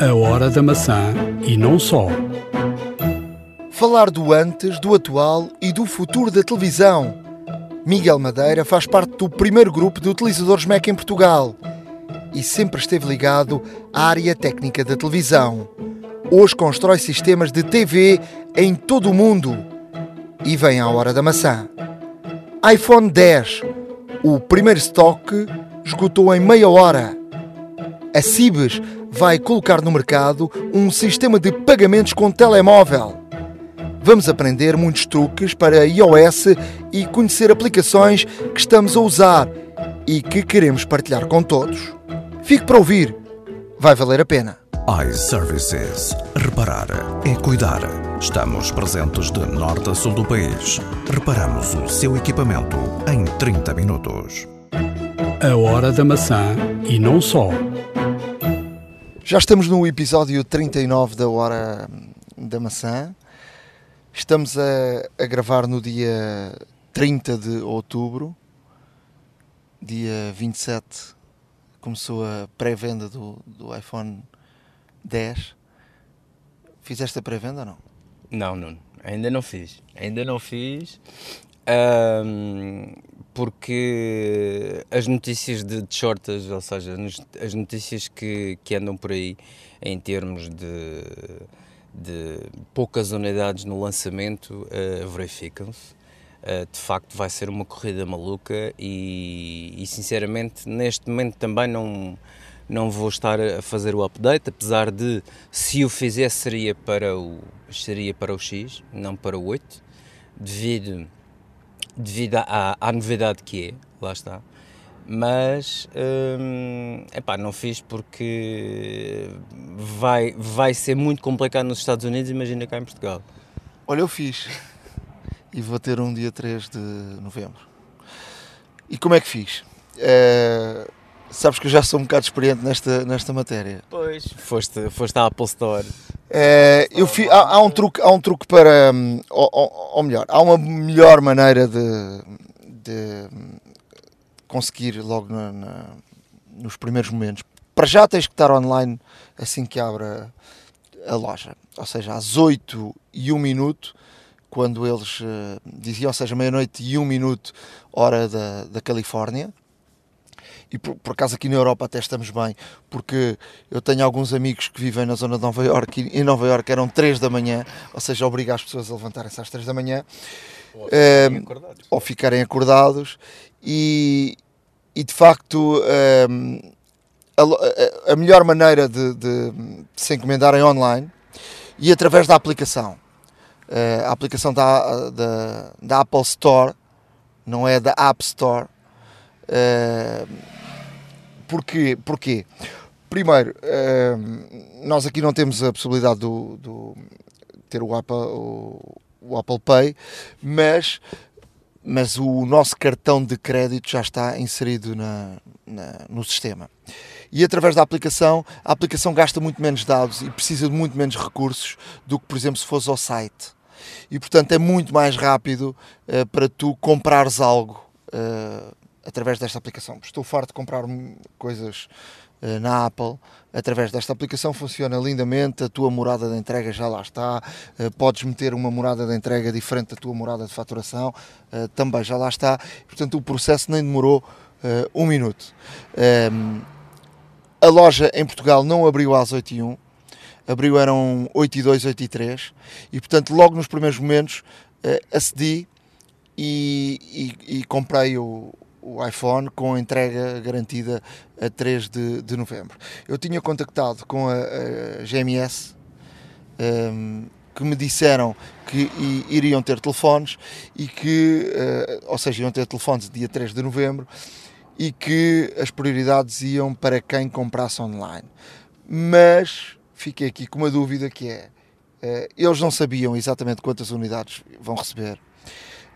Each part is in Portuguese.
A Hora da Maçã e não só. Falar do antes, do atual e do futuro da televisão. Miguel Madeira faz parte do primeiro grupo de utilizadores Mac em Portugal e sempre esteve ligado à área técnica da televisão. Hoje constrói sistemas de TV em todo o mundo. E vem a hora da maçã. iPhone 10. O primeiro estoque esgotou em meia hora. A Cibes vai colocar no mercado um sistema de pagamentos com telemóvel. Vamos aprender muitos truques para iOS e conhecer aplicações que estamos a usar e que queremos partilhar com todos. Fique para ouvir, vai valer a pena. iServices. Reparar é cuidar. Estamos presentes de norte a sul do país. Reparamos o seu equipamento em 30 minutos. A Hora da Maçã e não só. Já estamos no episódio 39 da Hora da Maçã. Estamos a, a gravar no dia 30 de outubro. Dia 27 começou a pré-venda do, do iPhone 10. Fizeste a pré-venda ou não? Não, não, ainda não fiz. Ainda não fiz. ahm, porque as notícias de, de shortas, ou seja, as notícias que, que andam por aí em termos de, de poucas unidades no lançamento eh, verificam-se. Eh, de facto, vai ser uma corrida maluca e, e, sinceramente, neste momento também não, não vou estar a fazer o update, apesar de, se o fizesse, seria para o, seria para o X, não para o 8, devido devido à, à novidade que é, lá está. Mas hum, epá, não fiz porque vai, vai ser muito complicado nos Estados Unidos, imagina cá em Portugal. Olha, eu fiz. E vou ter um dia 3 de novembro. E como é que fiz? Eh, sabes que eu já sou um bocado experiente nesta, nesta matéria. Pois. Foste, foste à Apple Store. Eh, eu fi- há, há um truque, há um truque para. hum, Ou, ou- ou melhor, há uma melhor maneira de, de hum, conseguir logo na- na- nos primeiros momentos. Para já tens que estar online assim que abra a loja. Ou seja, às 8 e 1 minuto, quando eles eh, diziam, ou seja, meia-noite e 1 minuto, hora da, da Califórnia. E por, por acaso aqui na Europa até estamos bem, porque eu tenho alguns amigos que vivem na zona de Nova Iorque e em Nova Iorque eram 3 da manhã, ou seja, obriga as pessoas a levantarem-se às 3 da manhã Eh, ou ficarem acordados e, e de facto ehm, a, a- melhor maneira de, de- de se encomendarem online e através da aplicação. Eh, a aplicação da, da, da Apple Store, não é da App Store. Eh, porquê? Porquê? Primeiro, eh, nós aqui não temos a possibilidade do, do- ter o Apple, o, o Apple Pay, mas, mas o nosso cartão de crédito já está inserido na, na- no sistema. E através da aplicação, a aplicação gasta muito menos dados e precisa de muito menos recursos do que, por exemplo, se fosse ao site. E portanto é muito mais rápido eh, para tu comprares algo eh, através desta aplicação. Estou farto de comprar coisas eh, na Apple. Através desta aplicação funciona lindamente, a tua morada de entrega já lá está, eh, podes meter uma morada de entrega diferente da tua morada de faturação, eh, também já lá está, portanto o processo nem demorou um minuto. Ehm, a loja em Portugal não abriu às 8 e 1 abriu eram 8 e 2, 8 e 3 e portanto logo nos primeiros momentos acedi e, e- e comprei o, o iPhone com entrega garantida a 3 de, de novembro. Eu tinha contactado com a, a GMS ehm, que me disseram que iriam ter telefones e que, eh, ou seja, iam ter telefones dia 3 de novembro e que as prioridades iam para quem comprasse online. Mas fiquei aqui com uma dúvida que é, eh, eles não sabiam exatamente quantas unidades vão receber.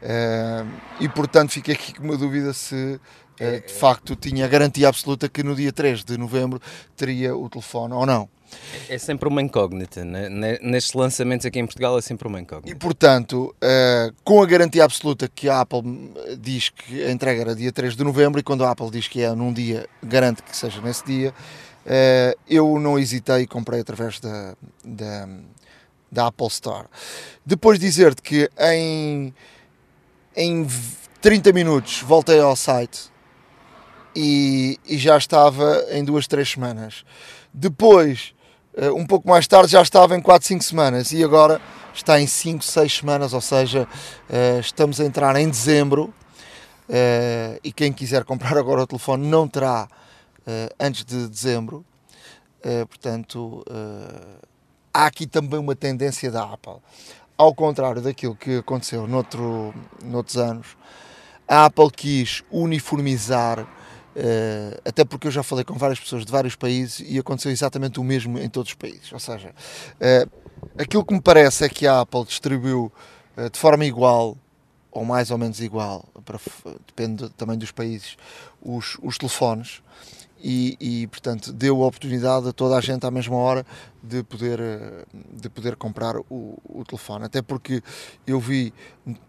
Eh, e portanto fiquei aqui com uma dúvida se eh, de facto tinha garantia absoluta que no dia 3 de novembro teria o telefone ou não. É sempre uma incógnita, né? Ne- nestes lançamentos aqui em Portugal é sempre uma E incógnita. portanto, eh, com a garantia absoluta que a Apple diz que a entrega era dia 3 de novembro e quando a Apple diz que é num dia, garante que seja nesse dia, eu não hesitei e comprei através da, da, da Apple Store. Depois dizer-te que em, em 30 minutos voltei ao site e, e já estava em duas, três semanas. Depois, uh, um pouco mais tarde, já estava em 4, 5 semanas e agora está em 5, 6 semanas, ou seja, uh, estamos a entrar em dezembro uh, e quem quiser comprar agora o telefone não terá antes de dezembro. portanto, há aqui também uma tendência da Apple. Ao contrário daquilo que aconteceu noutro, noutros anos, a Apple quis uniformizar Uh, até porque eu já falei com várias pessoas de vários países e aconteceu exatamente o mesmo em todos os países. Ou seja, uh, aquilo que me parece é que a Apple distribuiu uh, de forma igual ou mais ou menos igual, para, depende também dos países, os, os telefones e, e, portanto deu a oportunidade a toda a gente à mesma hora de poder, de poder comprar o, o telefone. Até porque eu vi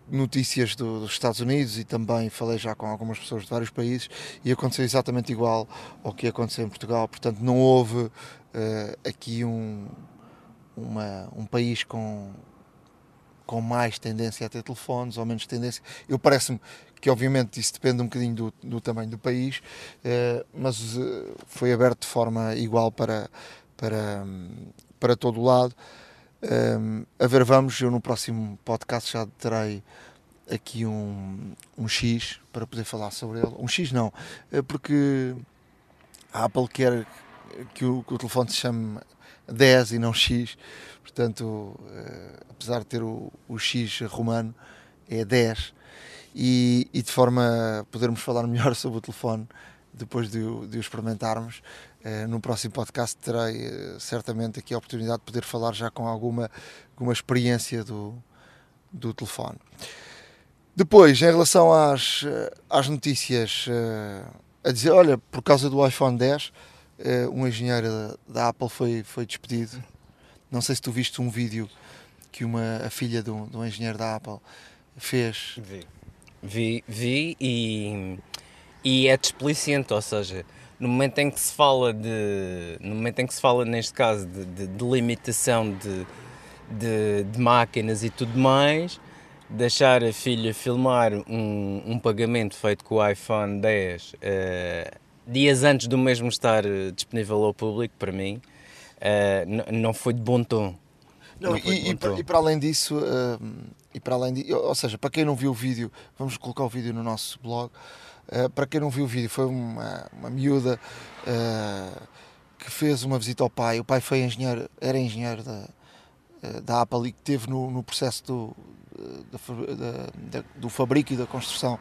notícias do, dos Estados Unidos e também falei já com algumas pessoas de vários países e aconteceu exatamente igual ao que aconteceu em Portugal. Portanto, não houve uh, aqui um, uma, um país com com mais tendência a ter telefones ou menos tendência. Eu parece-me que obviamente isso depende um bocadinho do, do tamanho do país, eh, mas eh, foi aberto de forma igual para, para, para todo o lado. Eh, a ver, vamos, eu no próximo podcast já terei aqui um, um X para poder falar sobre ele. Um X não, porque a Apple quer que o, que o telefone se chame 10 e não X, portanto, apesar de ter o, o X romano, é 10 e, e, de forma a podermos falar melhor sobre o telefone depois de, de o experimentarmos. Uh, no próximo podcast terei uh, certamente aqui a oportunidade de poder falar já com alguma, alguma experiência do, do telefone. Depois, em relação às, eh, às notícias, uh, a dizer, olha, por causa do iPhone 10, um engenheiro da, da, Apple foi, foi despedido. Não sei se tu viste um vídeo que uma, a filha de um, de um engenheiro da Apple fez. Vi Vi, vi e, e é desplicente, ou seja, no momento em que se fala de. No momento em que se fala, neste caso, de, de, de limitação de, de, de, máquinas e tudo mais, deixar a filha filmar um, um pagamento feito com o iPhone 10 uh, eh, dias antes do mesmo estar disponível ao público, para mim, uh, não foi de bom tom. Não, e, e, para, e, para, além disso, uh, e para além de, ou seja, para quem não viu o vídeo, vamos colocar o vídeo no nosso blog. Uh, para quem não viu o vídeo, foi uma, uma miúda uh, que fez uma visita ao pai. O pai foi engenheiro, era engenheiro da, da Apple e que teve no, no processo do, da, da, do fabrico e da construção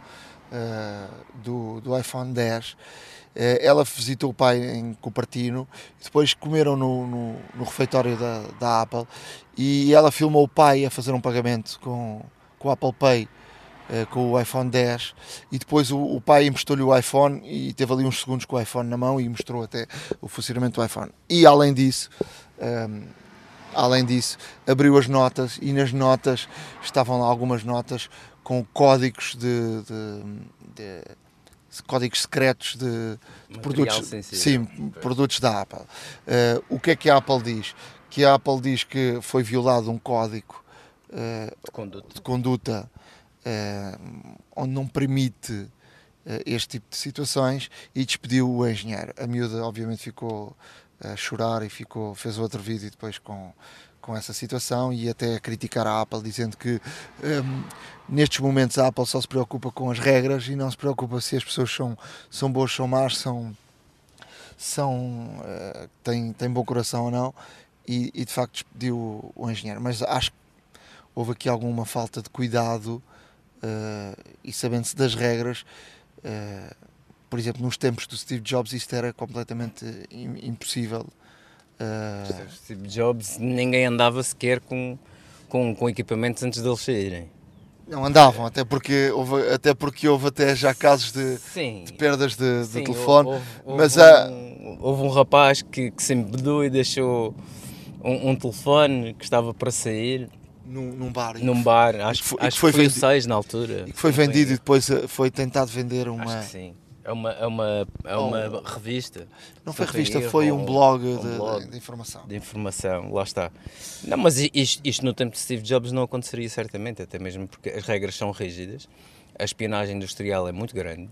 do, do iPhone 10 eh, ela visitou o pai em Cupertino, depois comeram no, no, no refeitório da, da, Apple e ela filmou o pai a fazer um pagamento com, com o Apple Pay, eh, com o iPhone 10 e depois o, o pai emprestou-lhe o iPhone e teve ali uns segundos com o iPhone na mão e mostrou até o funcionamento do iPhone. E além disso, um, ehm, além disso, abriu as notas e nas notas estavam lá algumas notas com códigos de, de, de códigos secretos de, de produtos, sim, produtos da Apple. Uh, o que é que a Apple diz? Que a Apple diz que foi violado um código uh, de conduta, de conduta uh, onde não permite este tipo de situações e despediu o engenheiro. A miúda obviamente ficou a chorar e ficou, fez outro vídeo depois com, com essa situação e até criticar a Apple, dizendo que um, nestes momentos a Apple só se preocupa com as regras e não se preocupa se as pessoas são, são boas, são más, são, são, uh, têm, têm bom coração ou não. E, e de facto despediu o, o, engenheiro. Mas acho que houve aqui alguma falta de cuidado uh, e sabendo-se das regras. Uh, por exemplo, nos tempos do Steve Jobs, isto era completamente impossível Uh... Steve Jobs, ninguém andava sequer com, com, com equipamentos antes deles saírem. Não andavam, até porque houve, até, porque houve até já casos de, de perdas de, sim, de telefone. Houve, houve, mas há... um, houve um rapaz que, que se embedou e deixou um, um, telefone que estava para sair. Num, num bar. Num bar, acho, que foi, acho que foi, foi vendido, seis na altura. E que foi vendido e depois eh, foi tentado vender uma. sim É uma, é uma, é uma revista. Não foi revista, erro, foi um blog, um de, blog de informação. de informação, lá está. Não, mas isto, isto no tempo de Steve Jobs não aconteceria certamente, até mesmo porque as regras são rígidas, a espionagem industrial é muito grande.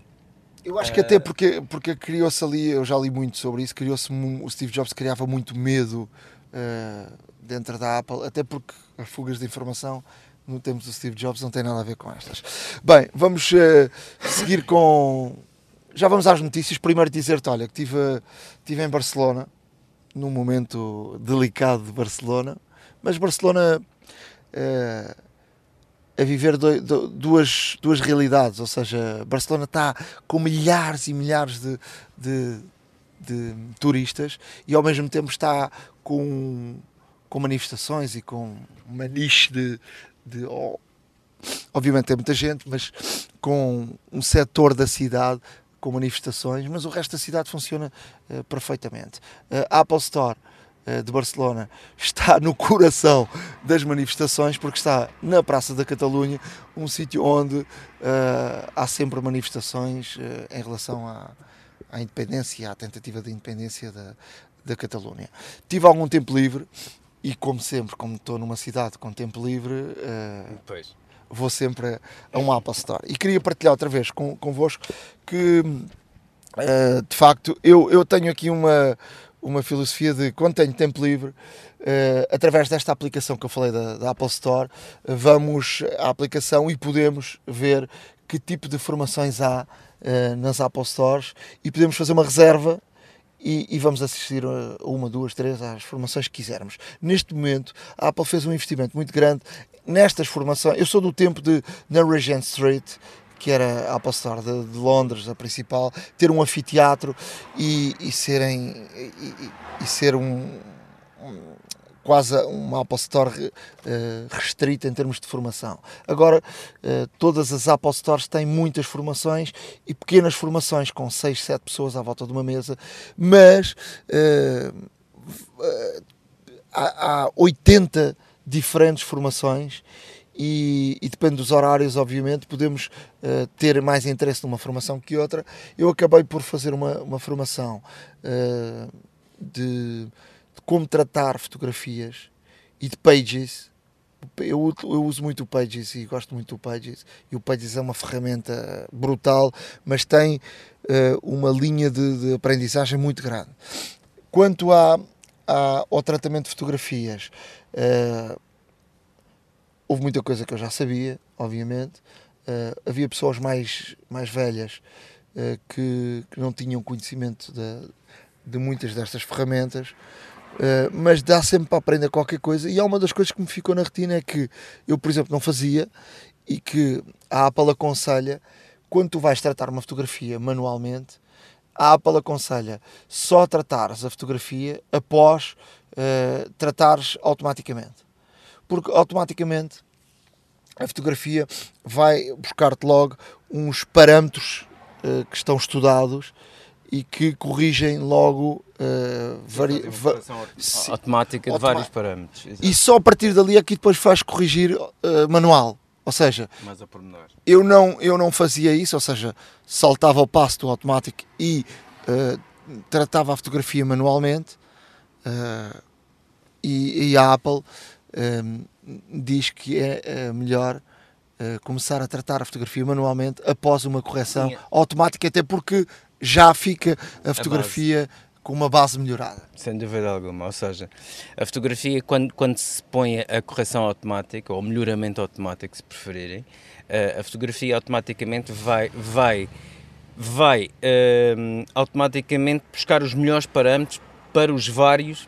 Eu acho que até porque, porque criou-se ali, eu já li muito sobre isso, criou-se o Steve Jobs criava muito medo eh, dentro da Apple, até porque as fugas de informação no tempo do Steve Jobs não tem nada a ver com estas. Bem, vamos eh, seguir com. Já vamos às notícias. Primeiro dizer-te, olha, que estive estive em Barcelona, num momento delicado de Barcelona, mas Barcelona eh, a viver do- do- duas, duas realidades, ou seja, Barcelona está com milhares e milhares de, de, de turistas e ao mesmo tempo está com, com manifestações e com uma niche de, de oh, obviamente tem muita gente, mas com um setor da cidade com manifestações, mas o resto da cidade funciona eh, perfeitamente. A Apple Store eh, de Barcelona está no coração das manifestações porque está na Praça da Catalunha, um sítio onde eh, há sempre manifestações eh, em relação à, à independência, à tentativa de independência da, da Catalunha. Tive algum tempo livre e, como sempre, como estou numa cidade com tempo livre, eh, Pois. Vou sempre a um Apple Store. E queria partilhar outra vez com, convosco que, eh, de facto, eu, eu tenho aqui uma, uma filosofia de quando tenho tempo livre, eh, através desta aplicação que eu falei da, da Apple Store, eh, vamos à aplicação e podemos ver que tipo de formações há eh, nas Apple Stores e podemos fazer uma reserva e, e vamos assistir a uma, duas, três às formações que quisermos. Neste momento, a Apple fez um investimento muito grande nestas formações. Eu sou do tempo de, na Regent Street, que era a Apple Store de, de Londres, a principal, ter um anfiteatro e, e serem e, e- ser um, um- quase uma Apple Store eh, restrita em termos de formação. Agora, eh, todas as Apple Stores têm muitas formações e pequenas formações com 6, 7 pessoas à volta de uma mesa, mas eh, há, há 80 diferentes formações e, e depende dos horários, obviamente, podemos eh, ter mais interesse numa formação que outra. Eu acabei por fazer uma, uma formação eh, de, de como tratar fotografias e de pages. Eu, eu uso muito o Pages e gosto muito do Pages. E o Pages é uma ferramenta brutal, mas tem eh, uma linha de, de aprendizagem muito grande. Quanto à, à- ao tratamento de fotografias, eh, houve muita coisa que eu já sabia, obviamente. Eh, havia pessoas mais, mais velhas eh, que, que não tinham conhecimento de, de muitas destas ferramentas, eh, mas dá sempre para aprender qualquer coisa. E há uma das coisas que me ficou na retina é que eu, por exemplo, não fazia e que a Apple aconselha quando tu vais tratar uma fotografia manualmente. A Apple aconselha só tratares a fotografia após eh, tratares automaticamente porque automaticamente a fotografia vai buscar-te logo uns parâmetros eh, que estão estudados e que corrigem logo eh, vari- va- automática de Automa- vários parâmetros. exato. e só a partir dali é que depois faz corrigir eh, manual. Ou seja, a eu não, eu não fazia isso, ou seja, saltava o passo do automático e eh, tratava a fotografia manualmente. eh, e, e a Apple eh, diz que é eh, melhor eh, começar a tratar a fotografia manualmente após uma correção Sim. automática, até porque já fica a fotografia com uma base melhorada. Sem dúvida alguma. Ou seja, a fotografia, quando, quando se põe a correção automática, ou melhoramento automático, se preferirem, eh, a fotografia automaticamente vai, vai, vai ehm, automaticamente buscar os melhores parâmetros para os vários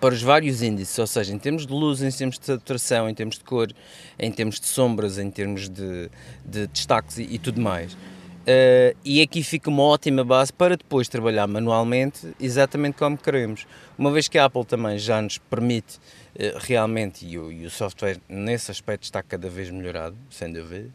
para os vários índices, ou seja, em termos de luz, em termos de saturação, em termos de cor, em termos de sombras, em termos de, de destaques e, e tudo mais. Eh, e aqui fica uma ótima base para depois trabalhar manualmente exatamente como queremos. Uma vez que a Apple também já nos permite eh, realmente, e o, e o software nesse aspecto está cada vez melhorado, sem dúvida,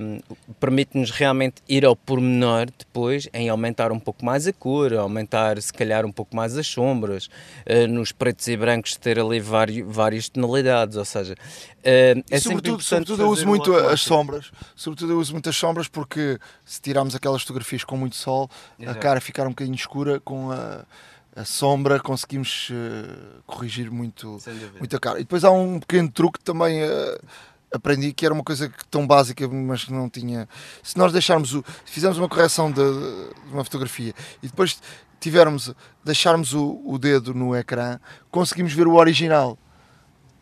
um, permite-nos realmente ir ao pormenor depois em aumentar um pouco mais a cor, aumentar se calhar um pouco mais as sombras, uh, nos pretos e brancos ter ali vários, várias tonalidades, ou seja... Uh, é sobretudo, sobretudo eu uso muito as sombras, sobretudo eu uso muito as sombras porque se tirarmos aquelas fotografias com muito sol, Exato. a cara ficar um bocadinho escura com a a sombra conseguimos uh, corrigir muito, muito a cara. E depois há um pequeno truque também uh, aprendi que era uma coisa tão básica, mas que não tinha. Se nós deixarmos o. Fizermos uma correção de, de uma fotografia e depois tivermos, deixarmos o, o, dedo no ecrã, conseguimos ver o original.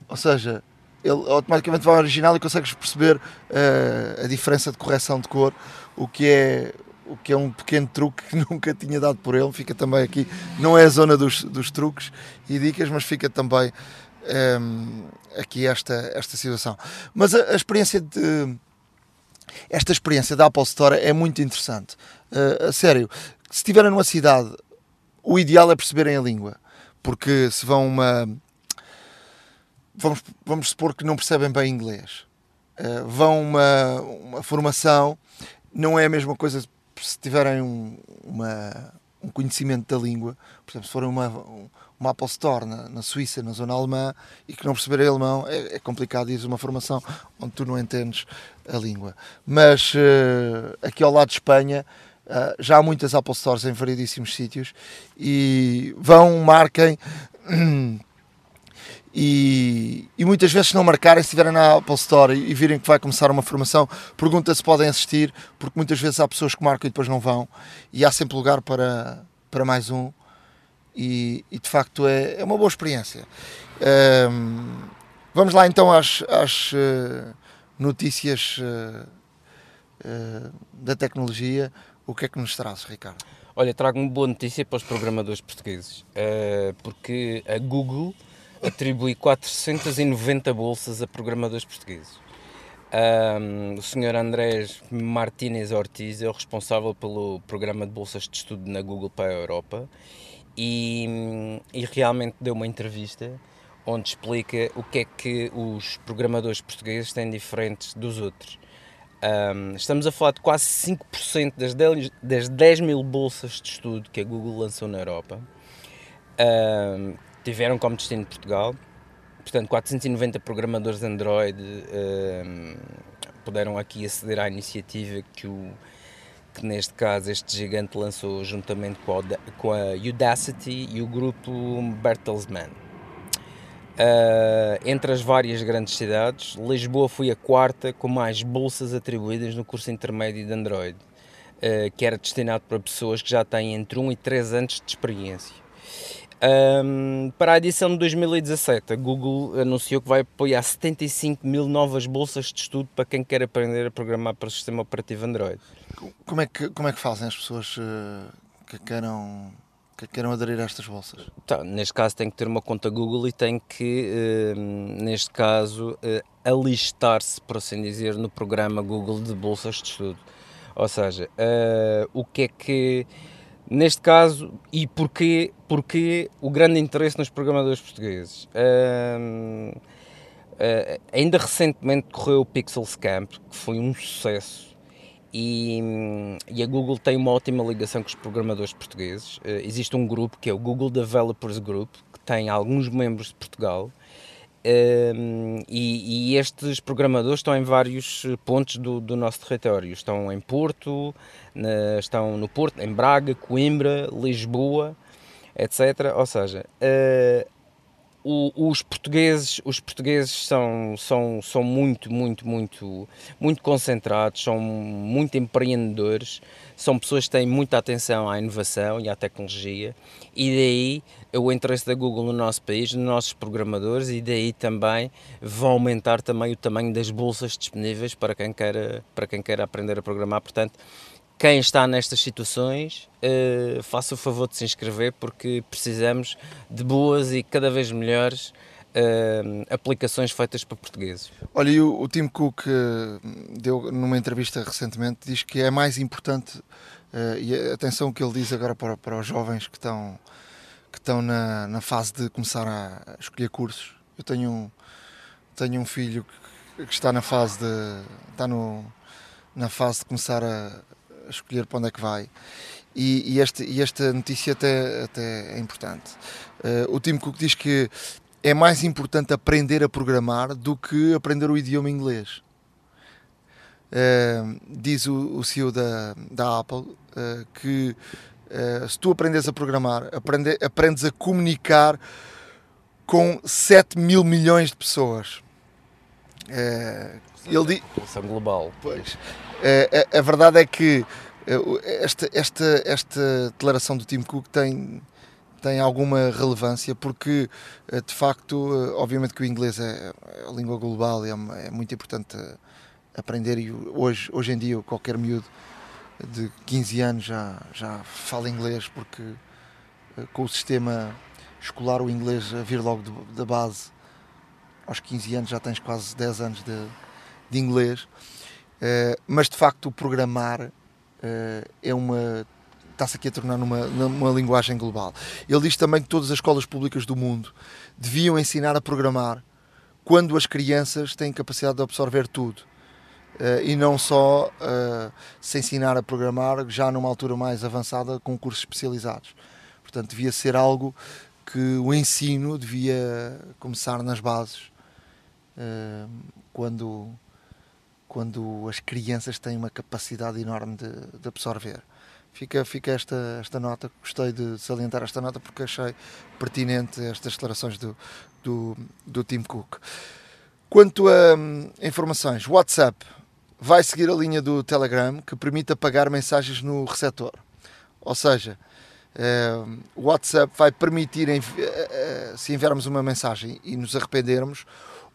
Ou seja, ele automaticamente vai ao original e consegues perceber uh, a diferença de correção de cor, o que é o que é um pequeno truque que nunca tinha dado por ele, fica também aqui, não é a zona dos, dos truques e dicas, mas fica também um, ehm, aqui esta, esta situação. Mas a, a, experiência de. Esta experiência da Apple Store é muito interessante. Uh, a sério, se estiverem numa cidade, o ideal é perceberem a língua. Porque se vão uma. Vamos, vamos supor que não percebem bem inglês. Uh, vão uma, uma formação, não é a mesma coisa se tiverem um, uma, um conhecimento da língua, por exemplo, se forem uma, uma Apple Store na, na, Suíça, na zona alemã, e que não perceberem alemão, é, é complicado ir uma formação onde tu não entendes a língua. Mas uh, aqui ao lado de Espanha, uh, já há muitas Apple Stores em variedíssimos sítios, e vão, marquem. E, e, muitas vezes se não marcarem, se estiverem na Apple Store e, e virem que vai começar uma formação, pergunta se podem assistir, porque muitas vezes há pessoas que marcam e depois não vão, e há sempre lugar para, para mais um, e, e de facto é, é uma boa experiência. Um, vamos lá então às, às uh, notícias uh, uh, da tecnologia. O que é que nos traz, Ricardo? Olha, trago uma boa notícia para os programadores portugueses, porque a Google atribui 490 bolsas a programadores portugueses. Um, o Sr. Andrés Martínez Ortiz é o responsável pelo programa de bolsas de estudo na Google para a Europa e, e realmente deu uma entrevista onde explica o que é que os programadores portugueses têm diferentes dos outros. Um, estamos a falar de quase 5% das 10, das 10 mil bolsas de estudo que a Google lançou na Europa, um, tiveram como destino Portugal. Portanto, 490 programadores Android um, puderam aqui aceder à iniciativa que, o, que neste caso este gigante lançou juntamente com a, com a Udacity e o grupo Bertelsmann. Uh, entre as várias grandes cidades, Lisboa foi a quarta com mais bolsas atribuídas no curso intermédio de Android, uh, que era destinado para pessoas que já têm entre 1 e 3 anos de experiência. Um, para a edição de 2017, a Google anunciou que vai apoiar 75 mil novas bolsas de estudo para quem quer aprender a programar para o sistema operativo Android. Como é que, como é que fazem as pessoas uh, que queiram que queiram aderir a estas bolsas? Tá, neste caso tem que ter uma conta Google e tem que, uh, neste caso, uh, alistar-se, por assim dizer, no programa Google de bolsas de estudo. Ou seja, o que é que Neste caso, e porquê, porquê o grande interesse nos programadores portugueses? Ainda recentemente correu o Pixel Camp, que foi um sucesso, e, e, a Google tem uma ótima ligação com os programadores portugueses. Uh, existe um grupo que é o Google Developers Group, que tem alguns membros de Portugal, um, e, e, estes programadores estão em vários pontos do, do nosso território. Estão em Porto, na, estão no Porto, em Braga, Coimbra, Lisboa, etc. Ou seja, uh, o, os portugueses, os portugueses são, são, são muito, muito, muito, muito concentrados, são muito empreendedores, são pessoas que têm muita atenção à inovação e à tecnologia e daí o interesse da Google no nosso país, nos nossos programadores e daí também vão aumentar também o tamanho das bolsas disponíveis para quem quer, para quem quer aprender a programar. Portanto, quem está nestas situações, uh, faça o favor de se inscrever porque precisamos de boas e cada vez melhores uh, aplicações feitas para portugueses. Olha, e o, Tim Cook uh, deu numa entrevista recentemente, diz que é mais importante, e atenção que ele diz agora para, para os jovens que estão, que estão na, na fase de começar a escolher cursos. Eu tenho um, tenho um filho que, que está na fase de. está no na fase de começar a, a escolher para onde é que vai. E, e, este, e esta notícia até, até é importante. Uh, o Tim Cook diz que é mais importante aprender a programar do que aprender o idioma inglês. Uh, diz o, o CEO da, da Apple uh, que se tu aprendes a programar, aprende, aprendes a comunicar com 7 mil milhões de pessoas. Ele diz. global. Pois. A, a, verdade é que esta, esta, esta declaração do Tim Cook tem tem alguma relevância porque de facto obviamente que o inglês é, é a língua global e é, é muito importante aprender e hoje, hoje em dia qualquer miúdo de 15 anos já, já fala inglês porque eh, com o sistema escolar o inglês a vir logo da base aos 15 anos já tens quase 10 anos de, de inglês uh, mas de facto o programar uh, é uma está-se aqui a tornar numa, numa linguagem global. Ele diz também que todas as escolas públicas do mundo deviam ensinar a programar quando as crianças têm capacidade de absorver tudo Uh, e não só uh, se ensinar a programar já numa altura mais avançada com cursos especializados. Portanto, devia ser algo que o ensino devia começar nas bases, uh, quando, quando as crianças têm uma capacidade enorme de, de absorver. Fica, fica esta, esta nota, gostei de salientar esta nota porque achei pertinente estas declarações do, do, do Tim Cook. Quanto a um, informações, WhatsApp vai seguir a linha do Telegram que permite apagar mensagens no receptor. Ou seja, uh, o WhatsApp vai permitir, uh, se enviarmos uma mensagem e nos arrependermos,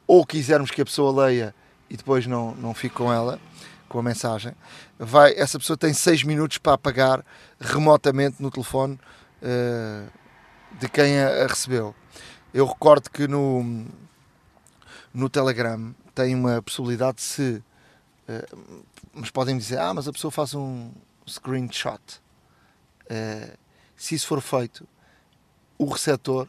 ou quisermos que a pessoa leia e depois não, não fique com ela, com a mensagem, vai, essa pessoa tem 6 minutos para apagar remotamente no telefone uh, de quem a, a recebeu. Eu recordo que no, no Telegram tem uma possibilidade de se eh, mas podem dizer, ah, mas a pessoa faz um screenshot. Uh, se isso for feito, o receptor,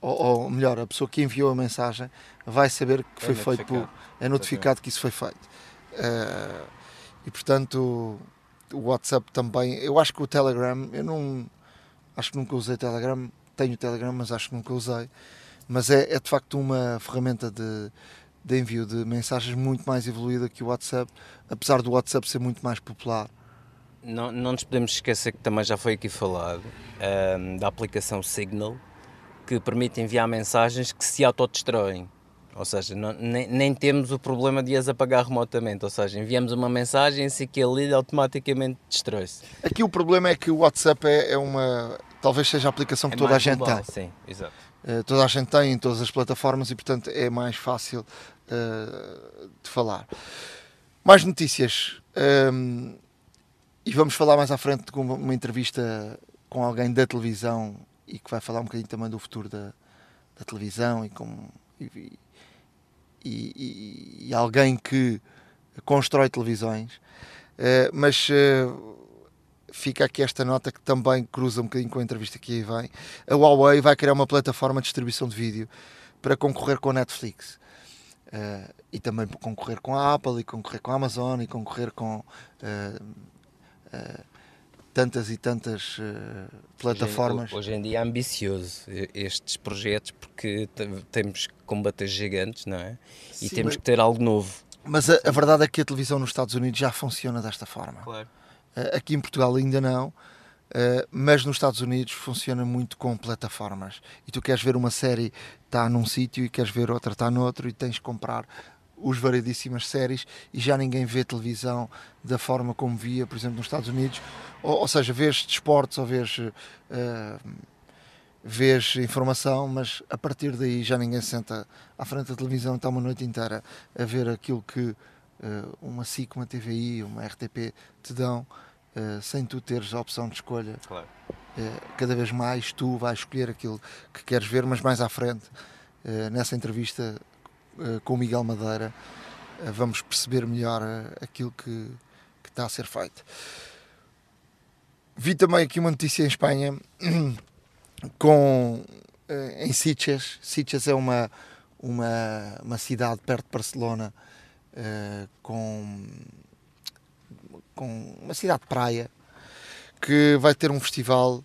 ou, ou, melhor, a pessoa que enviou a mensagem, vai saber que foi é feito, por, é notificado que isso foi feito. Uh, e portanto, o WhatsApp também, eu acho que o Telegram, eu não, acho que nunca usei Telegram, tenho Telegram, mas acho que nunca usei. Mas é, é de facto uma ferramenta de, de envio de mensagens muito mais evoluída que o WhatsApp, apesar do WhatsApp ser muito mais popular. Não, não nos podemos esquecer que também já foi aqui falado um, ehm, da aplicação Signal, que permite enviar mensagens que se autodestroem. Ou seja, não, nem, nem, temos o problema de as apagar remotamente. Ou seja, enviamos uma mensagem e se aquele automaticamente destrói-se. Aqui o problema é que o WhatsApp é, é uma. Talvez seja a aplicação que é toda a gente global, tem. Sim, exato. Uh, toda a gente tem em todas as plataformas e, portanto, é mais fácil uh, de falar. Mais notícias. Um, e vamos falar mais à frente com uma entrevista com alguém da televisão e que vai falar um bocadinho também do futuro da, da televisão e com e, e, e, alguém que constrói televisões. Uh, mas uh, fica aqui esta nota que também cruza um bocadinho com a entrevista que aí vem. A Huawei vai criar uma plataforma de distribuição de vídeo para concorrer com a Netflix. Uh, e também concorrer com a Apple e concorrer com a Amazon e concorrer com uh, tantas e tantas plataformas. Hoje, hoje, em dia é ambicioso estes projetos porque temos que combater gigantes, não é? E Sim, temos mas, que ter algo novo. Mas a, a, verdade é que a televisão nos Estados Unidos já funciona desta forma. Claro. aqui em Portugal ainda não. Uh, mas nos Estados Unidos funciona muito com plataformas. E tu queres ver uma série, está num sítio, e queres ver outra, está noutro, e tens de comprar os variedíssimas séries e já ninguém vê televisão da forma como via, por exemplo, nos Estados Unidos. Ou, ou seja, vês desportos ou vês, uh, vês informação, mas a partir daí já ninguém senta à frente da televisão e está uma noite inteira a ver aquilo que uh, uma SIC, uma TVI, uma RTP te dão. Eh, sem tu teres a opção de escolha. Claro. Uh, cada vez mais tu vais escolher aquilo que queres ver, mas mais à frente, uh, nessa entrevista com o Miguel Madeira, vamos perceber melhor aquilo que, que está a ser feito. Vi também aqui uma notícia em Espanha com em Sitges. Sitges é uma, uma, uma cidade perto de Barcelona com com uma cidade de praia que vai ter um festival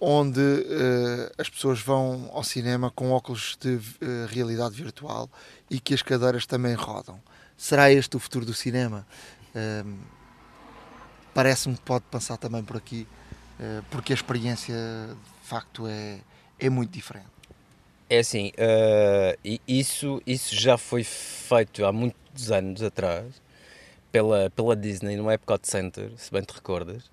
onde uh, as pessoas vão ao cinema com óculos de uh, realidade virtual e que as cadeiras também rodam. Será este o futuro do cinema? Parece-me que pode passar também por aqui, porque a experiência de facto é, é muito diferente. É assim, isso, isso já foi feito há muitos anos atrás pela, pela Disney no Epcot Center, se bem te recordas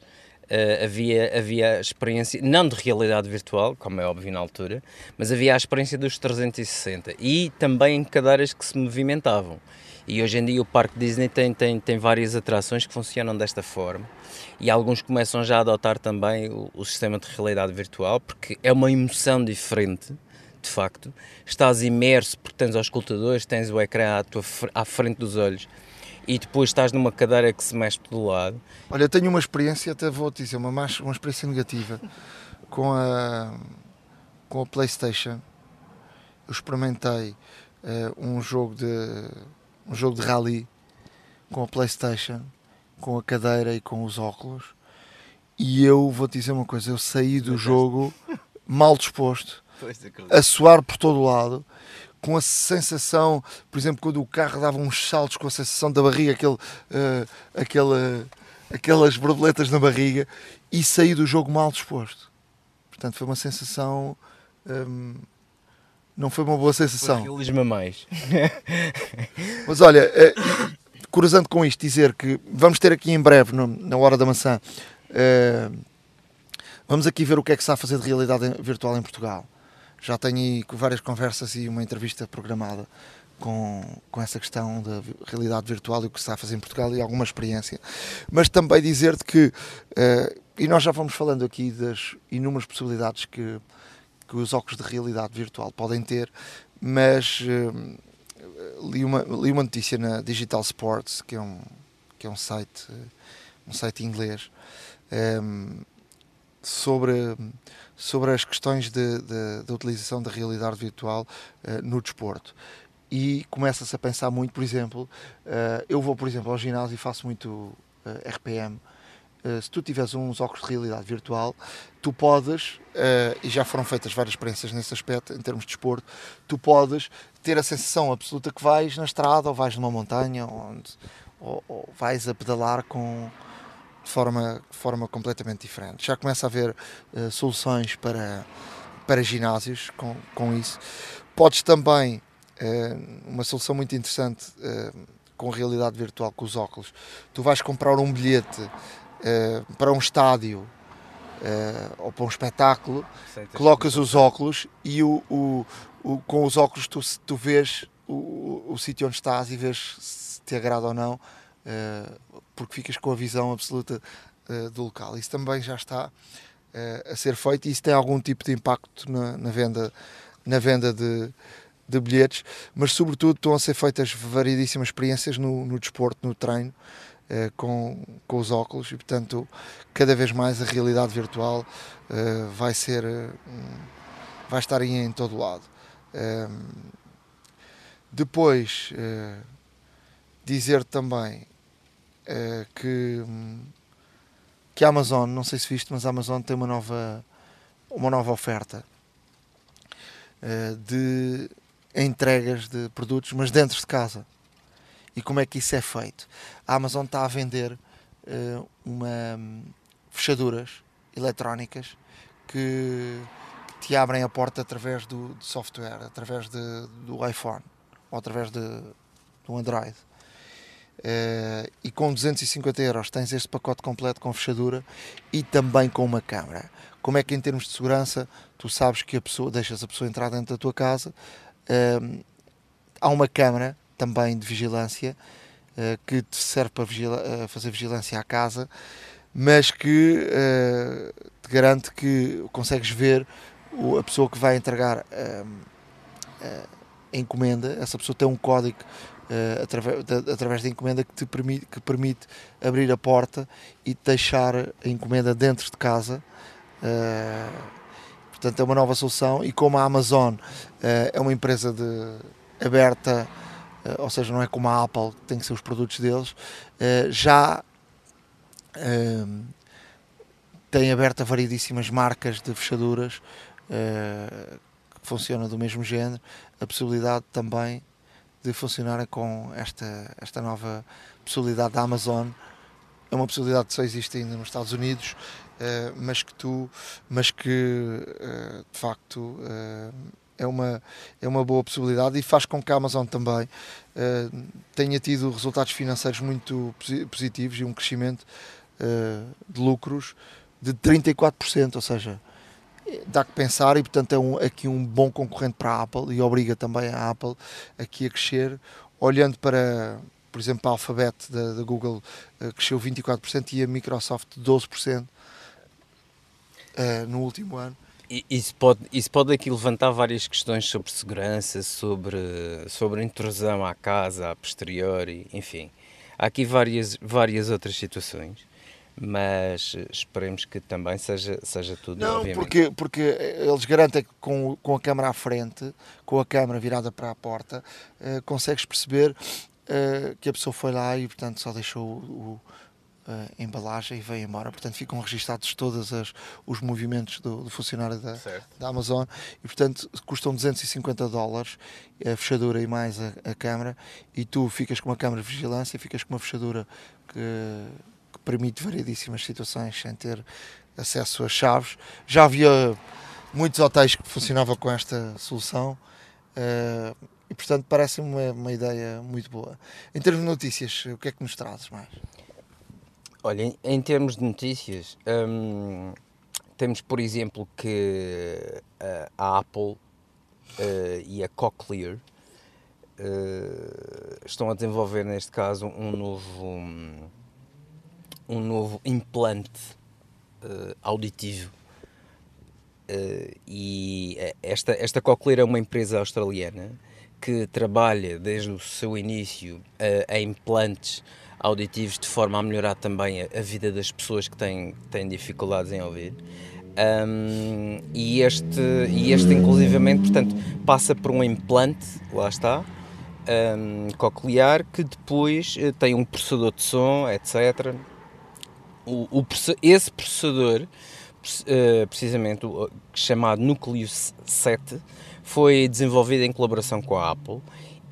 Uh, havia, havia a experiência, não de realidade virtual, como é óbvio na altura, mas havia a experiência dos 360 e também cadeiras que se movimentavam. E hoje em dia o Parque Disney tem, tem, tem várias atrações que funcionam desta forma e alguns começam já a adotar também o, o sistema de realidade virtual porque é uma emoção diferente de facto. Estás imerso porque tens os escutadores, tens o ecrã à, tua, à frente dos olhos e depois estás numa cadeira que se mexe do lado. Olha, tenho uma experiência, até vou te dizer, uma, mais, uma experiência negativa com a, com a PlayStation. Eu experimentei uh, um jogo de um jogo de rally com a PlayStation, com a cadeira e com os óculos. E eu vou te dizer uma coisa, eu saí do jogo mal disposto, a suar por todo o lado com a sensação, por exemplo, quando o carro dava uns saltos com a sensação da barriga, aquele, uh, aquela, aquelas borboletas na barriga, e saí do jogo mal disposto. Portanto, foi uma sensação. Um, não foi uma boa sensação. Realismo mais. Mas olha, uh, cruzando com isto, dizer que vamos ter aqui em breve, no, na Hora da Maçã, uh, vamos aqui ver o que é que se está a fazer de realidade virtual em Portugal já tenho várias conversas e uma entrevista programada com, com essa questão da realidade virtual e o que se está a fazer em Portugal e alguma experiência. Mas também dizer-te que, uh, e nós já vamos falando aqui das inúmeras possibilidades que, que os óculos de realidade virtual podem ter, mas uh, li, uma, li uma notícia na Digital Sports, que é um, que é um site, um site inglês, um, sobre sobre as questões de utilização da realidade virtual uh, no desporto. E começa-se a pensar muito, por exemplo, uh, eu vou, por exemplo, ao ginásio e faço muito eh, RPM. se tu tiveres uns óculos de realidade virtual, tu podes, e já foram feitas várias experiências nesse aspecto, em termos de desporto, tu podes ter a sensação absoluta que vais na estrada ou vais numa montanha onde, ou, ou vais a pedalar com, de forma, de forma completamente diferente. Já começa a haver uh, soluções para, para ginásios com, com isso. Podes também, uh, uma solução muito interessante uh, com realidade virtual, com os óculos, tu vais comprar um bilhete para um estádio ou para um espetáculo, colocas os óculos e o, o, o, com os óculos tu, tu vês o, o sítio onde estás e vês se te agrada ou não porque ficas com a visão absoluta uh, do local. Isso também já está uh, a ser feito e isso tem algum tipo de impacto na, na venda, na venda de, de, bilhetes, mas sobretudo estão a ser feitas variedíssimas experiências no, no desporto, no treino, uh, com, com os óculos e portanto cada vez mais a realidade virtual vai ser vai estar aí em todo lado. depois dizer também que, que a Amazon, não sei se viste, mas a Amazon tem uma nova, uma nova oferta uh, de entregas de produtos, mas dentro de casa. E como é que isso é feito? A Amazon está a vender uh, uma um, fechaduras eletrónicas que, que, te abrem a porta através do, do software, através de, do iPhone ou através de, do Android. Uh, e com 250 euros tens este pacote completo com fechadura e também com uma câmara. Como é que em termos de segurança tu sabes que a pessoa deixas a pessoa entrar dentro da tua casa? Uh, há uma câmara também de vigilância uh, que te serve para vigila fazer vigilância à casa, mas que te garante que consegues ver a pessoa que vai entregar a encomenda. Essa pessoa tem um código uh, através, de, através da encomenda que, te permite, que permite abrir a porta e deixar a encomenda dentro de casa. Uh, portanto, é uma nova solução. E como a Amazon uh, é uma empresa de, aberta, ou seja, não é como a Apple que tem que ser os produtos deles, já tem aberto a variedíssimas marcas de fechaduras que funcionam do mesmo género. A possibilidade também de funcionar com esta, esta nova possibilidade da Amazon. É uma possibilidade que só existe ainda nos Estados Unidos, uh, mas que tu, mas que uh, de facto uh, é uma, é uma boa possibilidade e faz com que a Amazon também tenha tido resultados financeiros muito positivos e um crescimento de lucros de 34%, ou seja, dá que pensar e portanto é um, aqui um bom concorrente para a Apple e obriga também a Apple aqui a crescer, olhando para, por exemplo, a Alphabet da, da Google uh, cresceu 24% e a Microsoft 12% uh, eh, no último ano. Isso pode, isso pode aqui levantar várias questões sobre segurança, sobre, sobre intrusão à casa, a posteriori, enfim. Há aqui várias, várias outras situações mas esperemos que também seja, seja tudo Não, obviamente. porque, porque eles garantem que com, com a câmera à frente, com a câmera virada para a porta, uh, consegues perceber uh, que a pessoa foi lá e portanto só deixou o, a embalagem e veio embora. Portanto, ficam registados todos as, os movimentos do, do funcionário da, da, Amazon e, portanto, custam 250 dólares a fechadura e mais a, a câmera. E tu ficas com uma câmera de vigilância, ficas com uma fechadura que permite variedíssimas situações sem ter acesso às chaves. Já havia muitos hotéis que funcionavam com esta solução uh, e, portanto, parece-me uma, uma, ideia muito boa. Em termos de notícias, o que é que nos trazes mais? Olha, em, em termos de notícias, hum, temos, por exemplo, que uh, a Apple uh, e a Cochlear estão a desenvolver, neste caso, um novo. Um, um novo implante uh, auditivo. Uh, e esta, esta Cochlear é uma empresa australiana que trabalha desde o seu início a implantes auditivos de forma a melhorar também a, a vida das pessoas que têm, têm dificuldades em ouvir. Um, e, este, e este, inclusivamente, portanto, passa por um implante, lá está, um, coclear, que depois tem um processador de som, etc o, o, esse processador, uh, precisamente o, chamado Nucleus 7, foi desenvolvido em colaboração com a Apple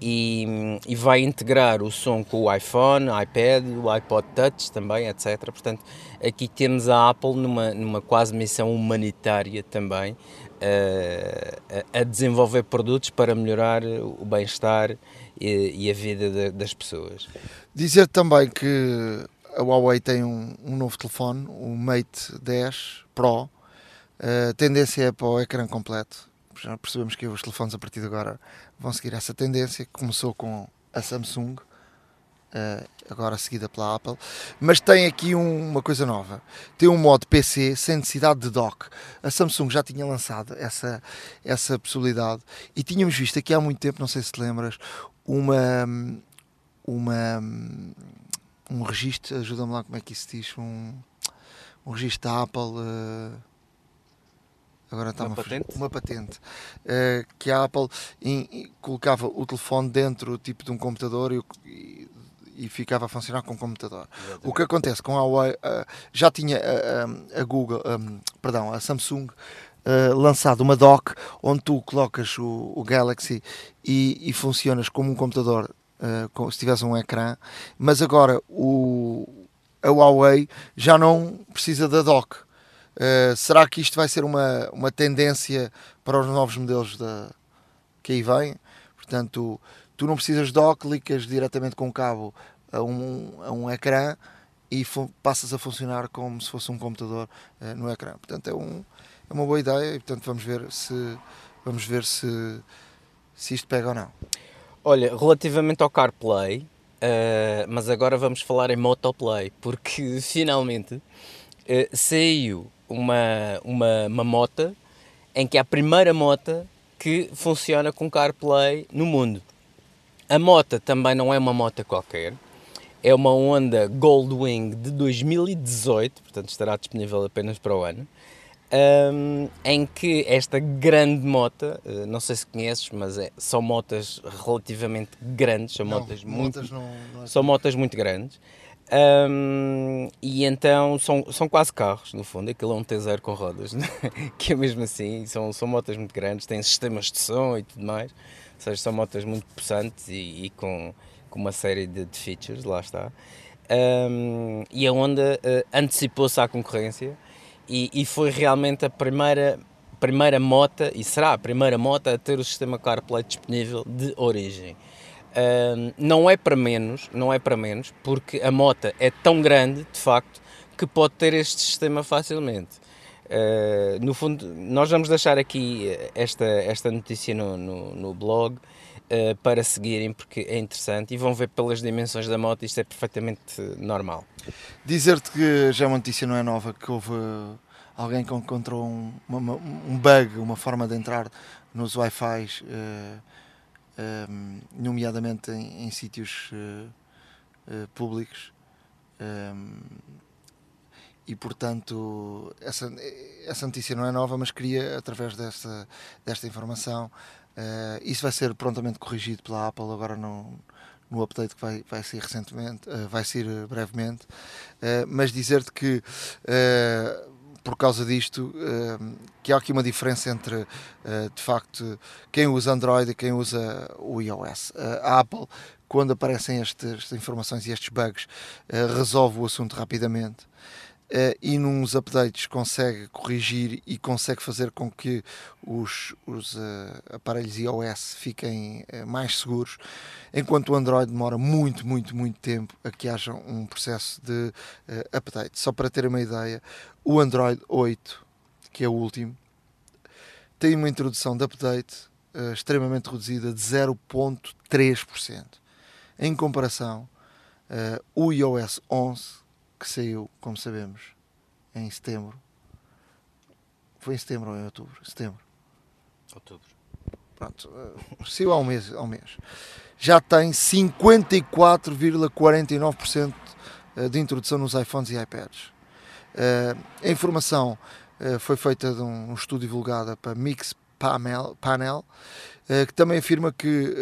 e, e, vai integrar o som com o iPhone, iPad, o iPod Touch também, etc. Portanto, aqui temos a Apple numa, numa quase missão humanitária também uh, a, a, desenvolver produtos para melhorar o bem-estar e, e, a vida de, das pessoas. Dizer também que a Huawei tem um, um, novo telefone, o Mate 10 Pro. A tendência é para o ecrã completo. Já percebemos que os telefones a partir de agora vão seguir essa tendência, que começou com a Samsung, agora seguida pela Apple. Mas tem aqui um, uma coisa nova: tem um modo PC sem necessidade de dock. A Samsung já tinha lançado essa, essa possibilidade e tínhamos visto aqui há muito tempo, não sei se te lembras, uma. uma um registro, ajuda-me lá como é que isso diz, um, um registro da Apple. Uh, agora está uma, patente, uma patente uh, que a Apple in, in, colocava o telefone dentro tipo de um computador e, e, e ficava a funcionar com o computador. Exatamente. O que acontece com a Huawei, uh, já tinha a, a Google, um, perdão, a Samsung Uh, lançado uma dock onde tu colocas o, o Galaxy e, e, funcionas como um computador uh, se tivesse um ecrã, mas agora o, a Huawei já não precisa da dock. Uh, será que isto vai ser uma, uma tendência para os novos modelos da, que aí vêm? Portanto, tu não precisas de dock, ligas diretamente com o cabo a um, a um ecrã e passas a funcionar como se fosse um computador uh, no ecrã. Portanto, é, um, é uma boa ideia e portanto vamos ver se vamos ver se, se isto pega ou não. Olha, relativamente ao CarPlay, uh, mas agora vamos falar em Motoplay, porque finalmente uh, saiu uma, uma, uma moto em que é a primeira moto que funciona com CarPlay no mundo. A moto também não é uma moto qualquer, é uma Honda Goldwing de 2018, portanto estará disponível apenas para o ano um, em que esta grande moto, uh, não sei se conheces, mas é, são motas relativamente grandes, são não, motas muito, motas não, não é são motas muito grandes. Um, e então são, são quase carros, no fundo, aquilo é um T0 com rodas, né? que é mesmo assim, são, são motas muito grandes, têm sistemas de som e tudo mais, ou seja, são motas muito possantes e, e com, com uma série de, de features, lá está. Um, e a Honda uh, antecipou-se à concorrência e, e, foi realmente a primeira, primeira moto, e será a primeira moto a ter o sistema CarPlay disponível de origem. Um, não é para menos, não é para menos, porque a moto é tão grande, de facto, que pode ter este sistema facilmente. Uh, no fundo, nós vamos deixar aqui esta, esta notícia no, no, no blog uh, para seguirem, porque é interessante e vão ver pelas dimensões da moto, isto é perfeitamente normal. Dizer-te que já uma notícia não é nova, que houve alguém que encontrou um, uma, um bug, uma forma de entrar nos Wi-Fi. Uh, um, nomeadamente em, em sítios públicos. Um, e portanto, essa, essa notícia não é nova, mas queria, através desta, desta informação, uh, isso vai ser prontamente corrigido pela Apple agora no, no update que vai, vai ser recentemente, vai ser brevemente, mas dizer-te que por causa disto, uh, que há aqui uma diferença entre, uh, de facto, quem usa Android e quem usa o iOS. Uh, a Apple, quando aparecem estas informações e estes bugs, resolve o assunto rapidamente. Uh, e nos updates consegue corrigir e consegue fazer com que os, os uh, aparelhos iOS fiquem uh, mais seguros, enquanto o Android demora muito, muito, muito tempo a que haja um processo de update. Só para ter uma ideia, o Android 8, que é o último, tem uma introdução de update extremamente reduzida de 0.3%. Em comparação, o iOS 11 que saiu, como sabemos, em setembro. Foi em setembro ou em outubro? Setembro. Outubro. Pronto, uh, saiu há um mês, há um mês. Já tem 54,49% eh, de introdução nos iPhones e iPads. Uh, a informação foi feita de um, estudo divulgado para Mix Panel, que também afirma que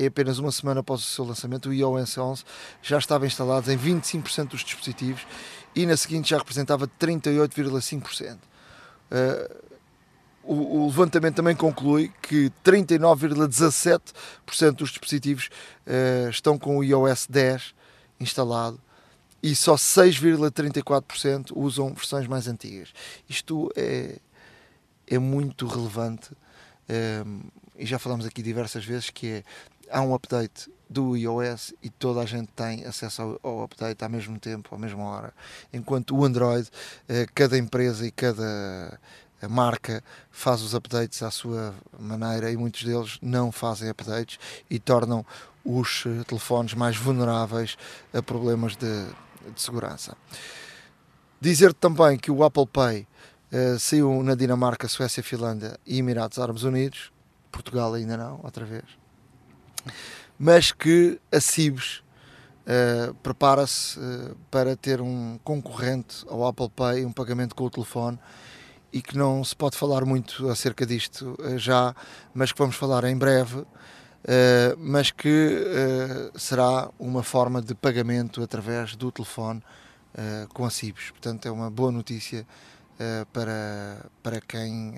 em apenas uma semana após o seu lançamento, o iOS 11 já estava instalado em 25% dos dispositivos e na seguinte já representava 38,5%. Uh, o, o, levantamento também conclui que 39,17% dos dispositivos uh, estão com o iOS 10 instalado e só 6,34% usam versões mais antigas. Isto é, é muito relevante um, e já falamos aqui diversas vezes que é há um update do iOS e toda a gente tem acesso ao, ao, update ao mesmo tempo, à mesma hora. Enquanto o Android, eh, cada empresa e cada marca faz os updates à sua maneira e muitos deles não fazem updates e tornam os eh, telefones mais vulneráveis a problemas de, de segurança. Dizer também que o Apple Pay uh, saiu na Dinamarca, Suécia, Finlândia e Emirados Árabes Unidos, Portugal ainda não, outra vez mas que a Cibes uh, prepara-se uh, para ter um concorrente ao Apple Pay, um pagamento com o telefone e que não se pode falar muito acerca disto uh, já, mas que vamos falar em breve. mas que será uma forma de pagamento através do telefone com a Cibes. Portanto, é uma boa notícia para, para quem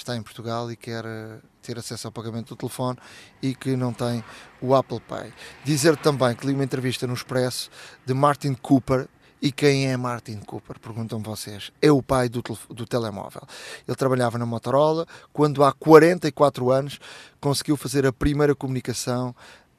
está em Portugal e quer eh, ter acesso ao pagamento do telefone e que não tem o Apple Pay. Dizer também que li uma entrevista no Expresso de Martin Cooper. E quem é Martin Cooper? Perguntam vocês. É o pai do, do telemóvel. Ele trabalhava na Motorola quando há 44 anos conseguiu fazer a primeira comunicação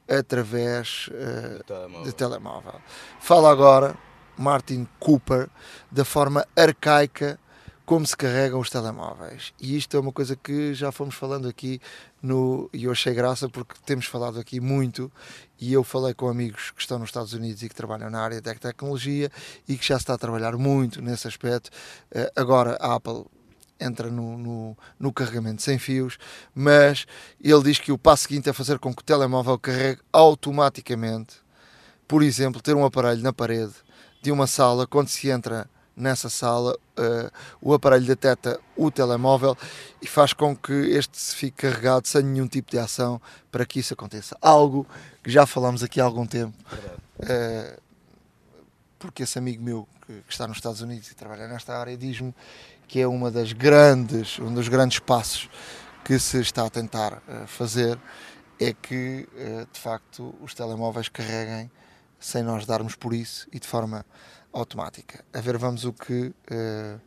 através uh, telemóvel. de telemóvel. Fala agora Martin Cooper da forma arcaica como se carregam os telemóveis. E isto é uma coisa que já fomos falando aqui no e eu achei graça porque temos falado aqui muito e eu falei com amigos que estão nos Estados Unidos e que trabalham na área da tecnologia e que já está a trabalhar muito nesse aspecto. Eh, agora a Apple entra no, no, no, carregamento sem fios, mas ele diz que o passo seguinte é fazer com que o telemóvel carregue automaticamente. Por exemplo, ter um aparelho na parede de uma sala quando se entra nessa sala, uh, o aparelho detecta o telemóvel e faz com que este se fique carregado sem nenhum tipo de ação para que isso aconteça. Algo que já falamos aqui há algum tempo. Uh, porque esse amigo meu que, que está nos Estados Unidos e trabalha nesta área diz-me que é uma das grandes, um dos grandes passos que se está a tentar uh, fazer é que de facto os telemóveis carreguem sem nós darmos por isso e de forma automática. A ver, vamos o que uh,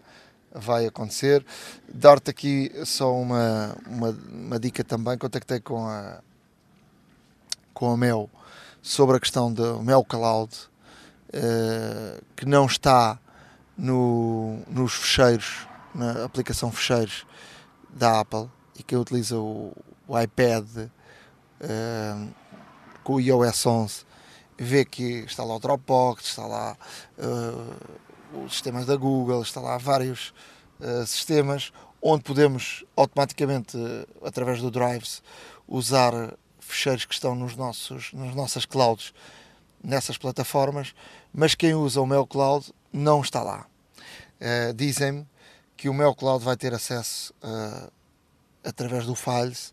vai acontecer. Dar-te aqui só uma, uma, uma, dica também. Contactei com a, com a Mel sobre a questão do Mel Cloud, uh, que não está no, nos fecheiros, na aplicação fecheiros da Apple e que utiliza o, o iPad uh, com o iOS 11 vê que está lá o Dropbox, está lá uh, os sistemas da Google, está lá vários uh, sistemas onde podemos automaticamente, uh, através do Drives, usar fecheiros que estão nos nossos, nas nossas clouds nessas plataformas, mas quem usa o meu cloud não está lá. Dizem-me que o meu cloud vai ter acesso através do Files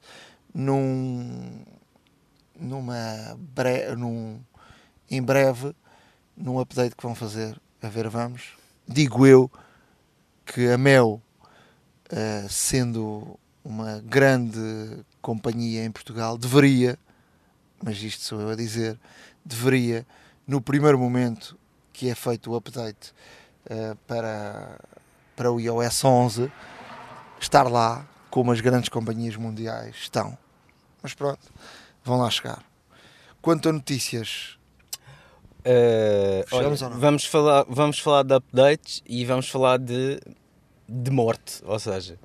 num, numa bre num, em breve, num update que vão fazer, a ver, vamos. Digo eu que a Mel, uh, sendo uma grande companhia em Portugal, deveria, mas isto sou eu a dizer, deveria, no primeiro momento que é feito o update uh, para, para o iOS 11, estar lá como as grandes companhias mundiais estão. Mas pronto, vão lá chegar. Quanto a notícias Uh, olha, vamos, falar, vamos falar de updates e vamos falar de, de morte, ou seja,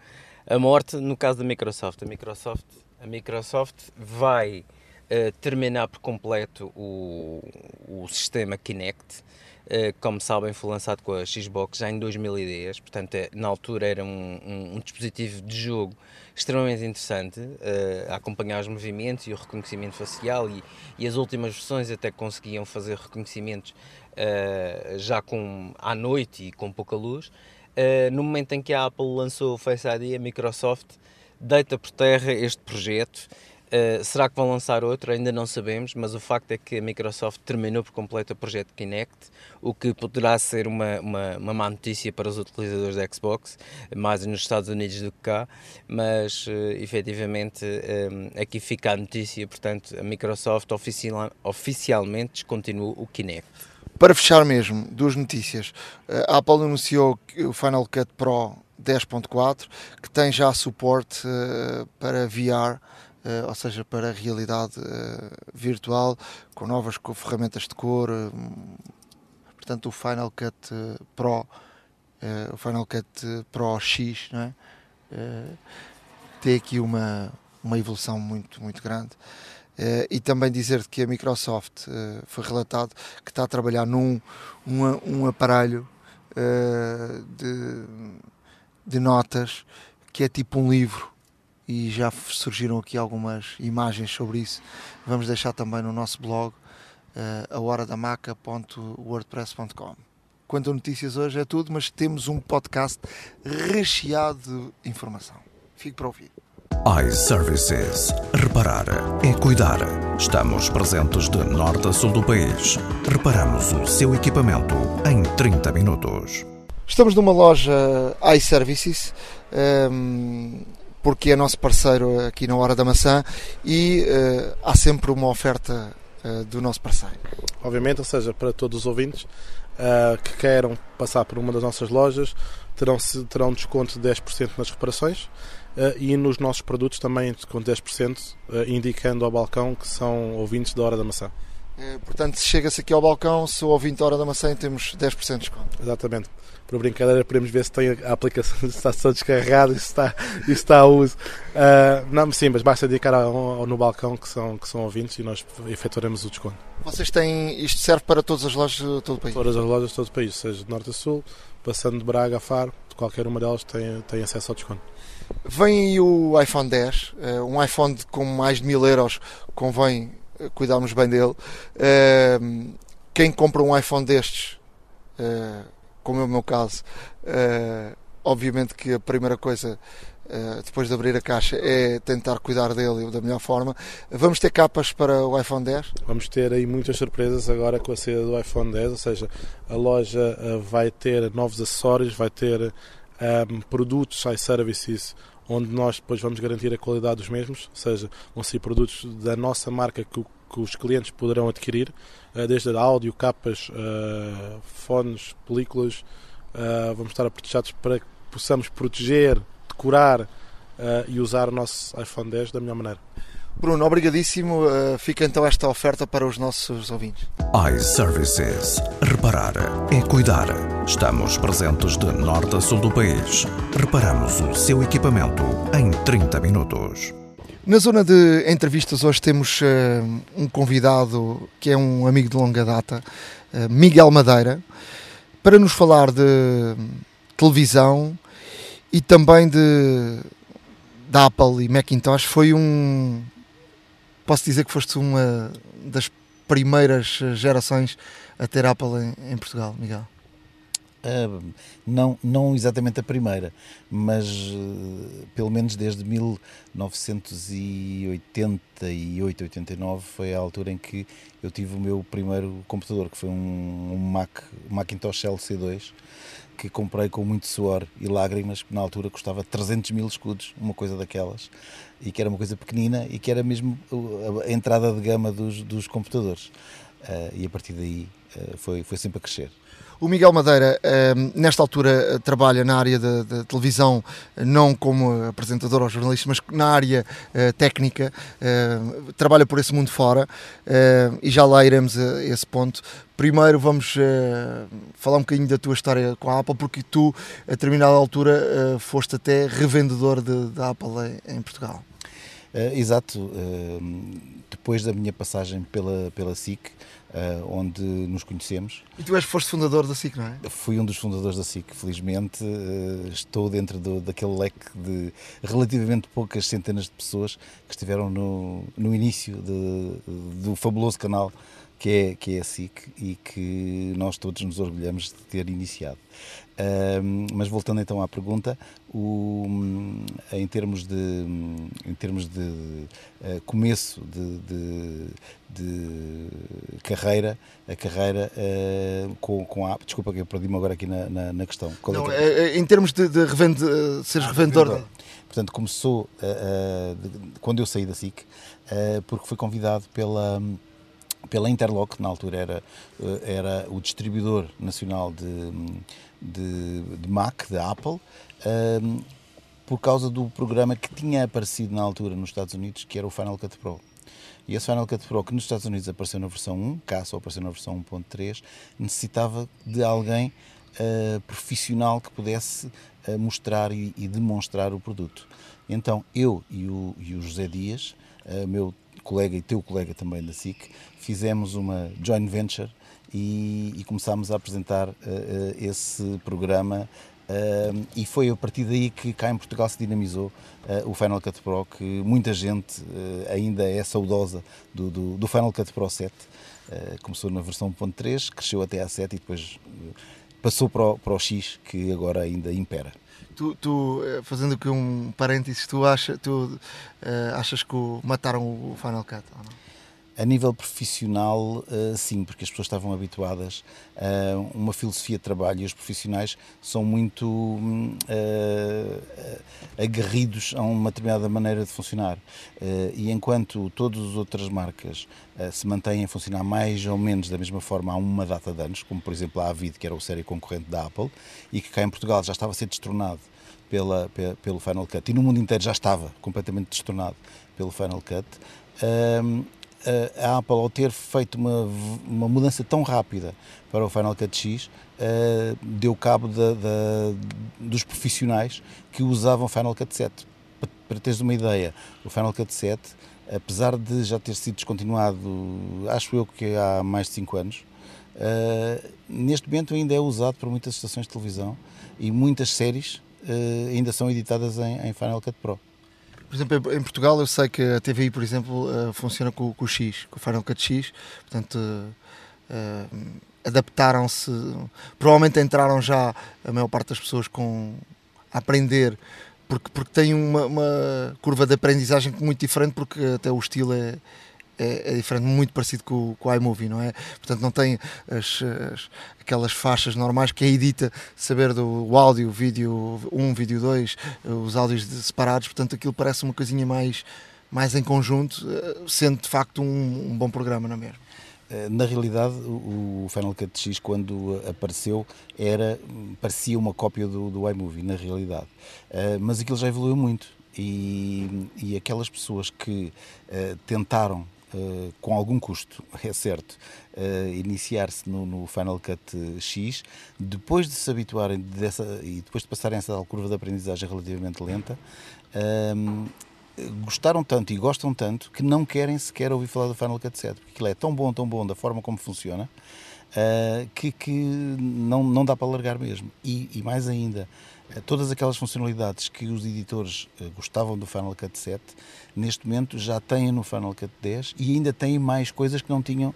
a morte no caso da Microsoft. A Microsoft, a Microsoft vai uh, terminar por completo o, o sistema Kinect. Uh, como sabem, foi lançado com a Xbox já em 2010, portanto, é, na altura era um, um, um dispositivo de jogo extremamente interessante uh, a acompanhar os movimentos e o reconhecimento facial e, e as últimas versões até conseguiam fazer reconhecimentos uh, já com à noite e com pouca luz. Uh, no momento em que a Apple lançou o Face ID, a Microsoft deita por terra este projeto Uh, será que vão lançar outro? Ainda não sabemos, mas o facto é que a Microsoft terminou por completo o projeto Kinect, o que poderá ser uma, uma, uma má notícia para os utilizadores da Xbox, mais nos Estados Unidos do que cá, mas uh, efetivamente um, eh, aqui fica a notícia, portanto, a Microsoft oficial, oficialmente descontinua o Kinect. Para fechar mesmo, duas notícias. A Apple anunciou o Final Cut Pro 10.4, que tem já suporte uh, para VR ou seja, para a realidade uh, virtual, com novas com ferramentas de cor. Uh, portanto, o Final Cut Pro, o Final Cut Pro X, não é? tem aqui uma, uma evolução muito, muito grande. e também dizer que a Microsoft foi relatado que está a trabalhar num um, um aparelho de, de notas que é tipo um livro e já surgiram aqui algumas imagens sobre isso. Vamos deixar também no nosso blog uh, ahoradamaca.wordpress.com. Quanto a notícias hoje é tudo, mas temos um podcast recheado de informação. Fique para ouvir. iServices. Reparar é cuidar. Estamos presentes de norte a sul do país. Reparamos o seu equipamento em 30 minutos. Estamos numa loja iServices. Um, ehm, porque é nosso parceiro aqui na Hora da Maçã e uh, há sempre uma oferta uh, do nosso parceiro. Obviamente, ou seja, para todos os ouvintes uh, que queiram passar por uma das nossas lojas, terão, terão desconto de 10% nas reparações e nos nossos produtos também de 10%, indicando ao balcão que são ouvintes da Hora da Maçã. Portanto, se chega-se aqui ao balcão, se ouvinte da Hora da Maçã, temos 10% de desconto. Exatamente por brincadeira, podemos ver se tem a aplicação de está só descarregada e se está, e está a uso. Uh, não, sim, mas basta indicar ao, ao, no balcão que são, que são ouvintes e nós efetuaremos o desconto. Vocês têm, isto serve para todas as lojas de todo o país? Todas as lojas de todo o país, seja de norte a sul, passando de Braga a Faro, qualquer uma delas tem, tem acesso ao desconto. Vem aí o iPhone 10, uh, um iPhone com mais de mil euros, convém cuidarmos bem dele. Uh, quem compra um iPhone destes como é o meu caso, uh, obviamente que a primeira coisa uh, depois de abrir a caixa, é tentar cuidar dele da melhor forma. Vamos ter capas para o iPhone 10? Vamos ter aí muitas surpresas agora com a saída do iPhone 10, ou seja, a loja uh, vai ter novos acessórios, vai ter um, ehm, produtos, iServices, onde nós depois vamos garantir a qualidade dos mesmos, ou seja, vão ser produtos da nossa marca que, que os clientes poderão adquirir, uh, desde áudio, capas, fones, películas, vamos estar aprotejados para que possamos proteger decorar e usar o nosso iPhone 10 da melhor maneira. Bruno, obrigadíssimo. Fica então esta oferta para os nossos ouvintes. iServices. Reparar é cuidar. Estamos presentes de norte a sul do país. Reparamos o seu equipamento em 30 minutos. Na zona de entrevistas, hoje temos uh, um convidado que é um amigo de longa data, uh, Miguel Madeira, para nos falar de televisão, e também de da Apple e Macintosh foi um posso dizer que foste uma das primeiras gerações a ter Apple em, em Portugal, Miguel. Não, não exatamente a primeira, mas uh, pelo menos desde 1988, 89 foi a altura em que eu tive o meu primeiro computador, que foi um, um Mac, Macintosh LC2, que comprei com muito suor e lágrimas, que na altura custava 300 mil escudos, uma coisa daquelas, e que era uma coisa pequenina e que era mesmo a entrada de gama dos, dos computadores. Uh, e a partir daí uh, foi, foi sempre a crescer. O Miguel Madeira, ehm, nesta altura, eh, trabalha na área da televisão, não como apresentador ou jornalista, mas na área eh, técnica, ehm, trabalha por esse mundo fora ehm, e já lá iremos a esse ponto. Primeiro vamos eh, falar um bocadinho da tua história com a Apple, porque tu, a determinada altura, foste até revendedor da Apple em Portugal. Exato. Depois da minha passagem pela, pela SIC, uh, onde nos conhecemos. E tu és foste fundador da SIC, não é? Fui um dos fundadores da SIC, felizmente. Uh, estou dentro do, daquele leque de relativamente poucas centenas de pessoas que estiveram no, no início de, do fabuloso canal que é, que é a SIC e que nós todos nos orgulhamos de ter iniciado. Uh, mas voltando então à pergunta, o, em termos de, em termos de uh, começo de, de, de, carreira, a carreira uh, com, com a. Desculpa que eu perdi-me agora aqui na, na, na questão. É Não, é é, em termos de, de revende, seres ah, revendedor. Portanto, começou quando eu saí da SIC, porque fui convidado pela pela Interlock, na altura era, era o distribuidor nacional de, de, de Mac, da Apple, um, por causa do programa que tinha aparecido na altura nos Estados Unidos, que era o Final Cut Pro. E esse Final Cut Pro, que nos Estados Unidos apareceu na versão 1, cá só apareceu na versão 1.3, necessitava de alguém uh, profissional que pudesse uh, mostrar e, e, demonstrar o produto. Então eu e o, e o José Dias, uh, meu colega e teu colega também da SIC, fizemos uma joint venture e, e começámos a apresentar uh, esse programa Uh, e foi a partir daí que cá em Portugal se dinamizou uh, o Final Cut Pro, que muita gente uh, ainda é saudosa do, do, do, Final Cut Pro 7. começou na versão 1.3, cresceu até a 7 e depois passou para o, para o X, que agora ainda impera. Tu, tu fazendo aqui um parênteses, tu, acha, tu achas que mataram o Final Cut ou não? A nível profissional, eh, sim, porque as pessoas estavam habituadas a uma filosofia de trabalho e os profissionais são muito uh, aguerridos a uma determinada maneira de funcionar. Uh, e enquanto todas as outras marcas uh, se mantêm a funcionar mais ou menos da mesma forma há uma data de anos, como por exemplo a Avid, que era o série concorrente da Apple, e que cá em Portugal já estava a ser destronado pela, pela, pelo Final Cut, e no mundo inteiro já estava completamente destronado pelo Final Cut, a Apple, ao ter feito uma, uma mudança tão rápida para o Final Cut X, uh, deu cabo de, de, dos profissionais que usavam Final Cut 7. Para, para teres uma ideia, o Final Cut 7, apesar de já ter sido descontinuado, acho eu que há mais de 5 anos, uh, neste momento ainda é usado por muitas estações de televisão e muitas séries ainda são editadas em, em Final Cut Pro. Por exemplo, em Portugal eu sei que a TVI, por exemplo, uh, funciona com, com, o X, com o Final Cut X, portanto uh, adaptaram-se, provavelmente entraram já a maior parte das pessoas com a aprender porque, porque tem uma, uma, curva de aprendizagem muito diferente, porque até o estilo é, é, é diferente, muito parecido com, com o iMovie, não é? Portanto, não tem as, as, aquelas faixas normais que é edita saber do áudio, vídeo 1, vídeo 2, os áudios separados, portanto, aquilo parece uma coisinha mais, mais em conjunto, eh, sendo de facto um, um bom programa, não é mesmo? Eh, na realidade, o Final Cut X, quando apareceu, era, parecia uma cópia do, do iMovie, na realidade. Uh, mas aquilo já evoluiu muito. E, e aquelas pessoas que tentaram, uh, com algum custo, é certo, iniciar-se no, no, Final Cut X, depois de se habituarem dessa, e depois de passarem essa curva de aprendizagem relativamente lenta, gostaram tanto e gostam tanto que não querem sequer ouvir falar do Final Cut 7, porque aquilo é tão bom, tão bom da forma como funciona, uh, que, que não, não dá para largar mesmo. E, e mais ainda, uh, todas aquelas funcionalidades que os editores uh, gostavam do Final Cut 7, neste momento já têm no Final Cut 10 e ainda têm mais coisas que não tinham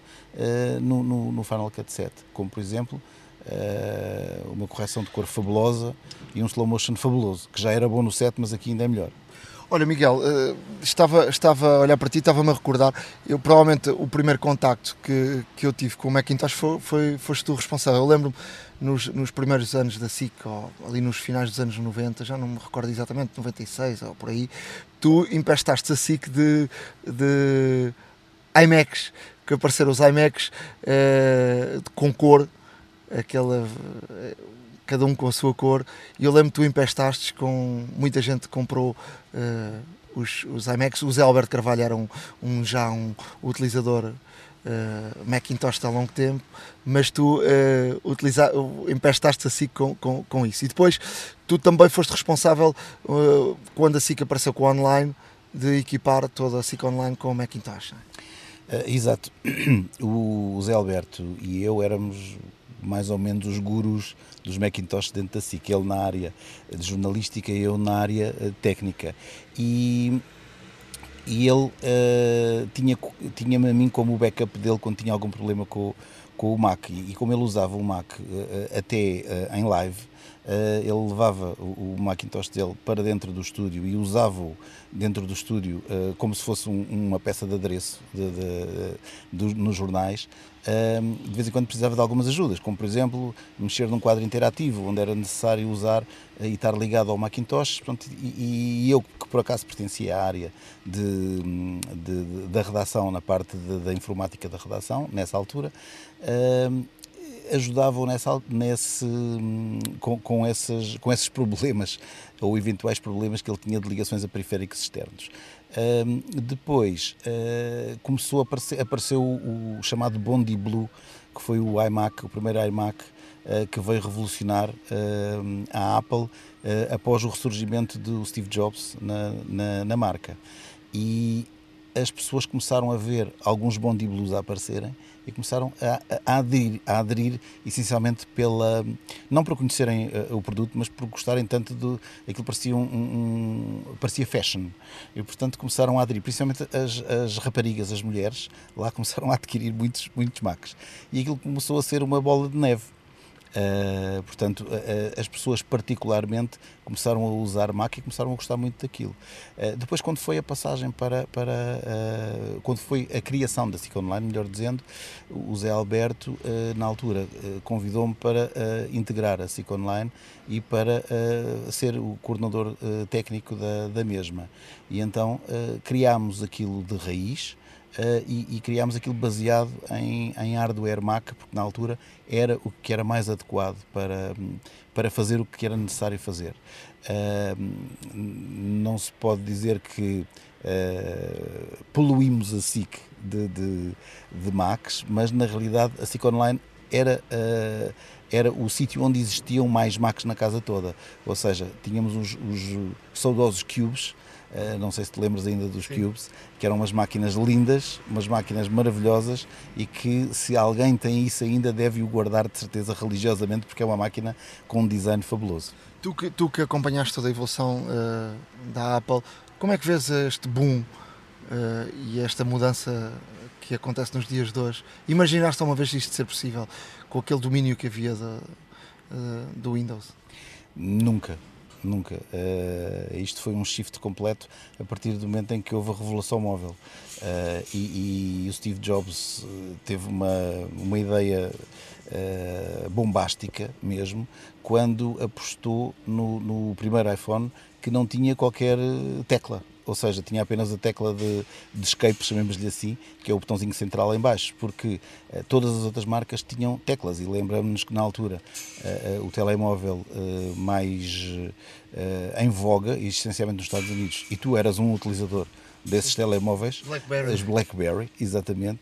no, no, no Final Cut 7, como por exemplo uma correção de cor fabulosa e um slow motion fabuloso, que já era bom no 7, mas aqui ainda é melhor. Olha, Miguel, uh, estava, estava a olhar para ti, estava-me a recordar. Eu, provavelmente, o primeiro contacto que, que eu tive com o Macintosh foi, foi, foste tu responsável. Eu lembro-me nos, nos primeiros anos da SIC, ali nos finais dos anos 90, já não me recordo exatamente, 96 ou por aí, tu empestaste a SIC de, de iMacs, que apareceram os iMacs uh, com cor, aquela cada um com a sua cor. E eu lembro que tu empestaste com. Muita gente comprou uh, os, os iMacs. O Zé Alberto Carvalho era um, um já um utilizador uh, Macintosh há longo tempo, mas tu uh, utiliza, empestaste a SIC com, com, com, isso. E depois tu também foste responsável, uh, quando a SIC apareceu com o online, de equipar toda a SIC online com o Macintosh. Uh, exato. O Zé Alberto e eu éramos mais ou menos os gurus dos Macintosh dentro da SIC, ele na área de jornalística e eu na área eh, técnica. E, e ele uh, tinha, tinha-me a mim como backup dele quando tinha algum problema com, com o Mac. E, e como ele usava o Mac uh, até uh, em live, Uh, ele levava o, o, Macintosh dele para dentro do estúdio e usava-o dentro do estúdio uh, como se fosse um, uma peça de adereço de, de, de, nos jornais. De vez em quando precisava de algumas ajudas, como por exemplo mexer num quadro interativo, onde era necessário usar e estar ligado ao Macintosh. E, eu, que por acaso pertencia à área da redação, na parte da informática da redação, nessa altura, ajudavam nessa, nesse, com, com, com esses problemas ou eventuais problemas que ele tinha de ligações a periféricos externos. Depois uh, começou a aparecer apareceu o, o, chamado Bondi Blue, que foi o iMac, o primeiro iMac uh, que veio revolucionar a Apple após o ressurgimento do Steve Jobs na, na, na marca. E as pessoas começaram a ver alguns Bondi Blues a aparecerem e começaram a, a, aderir, a aderir essencialmente pela não por conhecerem uh, o produto, mas por gostarem tanto de aquilo parecia um, um, parecia fashion. E portanto começaram a aderir, principalmente as, as raparigas, as mulheres, lá começaram a adquirir muitos muitos Macs e aquilo começou a ser uma bola de neve Uh, portanto, uh, as pessoas particularmente começaram a usar Mac e começaram a gostar muito daquilo. Uh, depois, quando foi a passagem para, para quando foi a criação da SIC Online, melhor dizendo, o Zé Alberto, na altura, convidou-me para integrar a SIC Online e para ser o coordenador técnico da, da mesma. E então criámos aquilo de raiz, Uh, e, e, criámos aquilo baseado em, em hardware Mac, porque na altura era o que era mais adequado para, para fazer o que era necessário fazer. Uh, não se pode dizer que uh, poluímos a SIC de, de, de, Macs, mas na realidade a SIC Online era, era o sítio onde existiam mais Macs na casa toda. Ou seja, tínhamos os, os saudosos cubes Uh, não sei se te lembras ainda dos Sim. Cubes, que eram umas máquinas lindas, umas máquinas maravilhosas e que se alguém tem isso ainda deve o guardar de certeza religiosamente porque é uma máquina com um design fabuloso. Tu que, tu que acompanhaste toda a evolução uh, da Apple, como é que vês este boom uh, e esta mudança que acontece nos dias de hoje? Imaginaste uma vez isto ser possível com aquele domínio que havia do Windows? Nunca, nunca. Uh, isto foi um shift completo a partir do momento em que houve a revolução móvel. Uh, e, e, o Steve Jobs teve uma, uma ideia uh, bombástica mesmo quando apostou no, no primeiro iPhone que não tinha qualquer tecla ou seja, tinha apenas a tecla de, de escape, chamemos-lhe assim, que é o botãozinho central em baixo, porque uh, todas as outras marcas tinham teclas e lembramos-nos que na altura uh, uh, o telemóvel mais em voga, e essencialmente nos Estados Unidos, e tu eras um utilizador desses telemóveis, Blackberry, as BlackBerry, exatamente,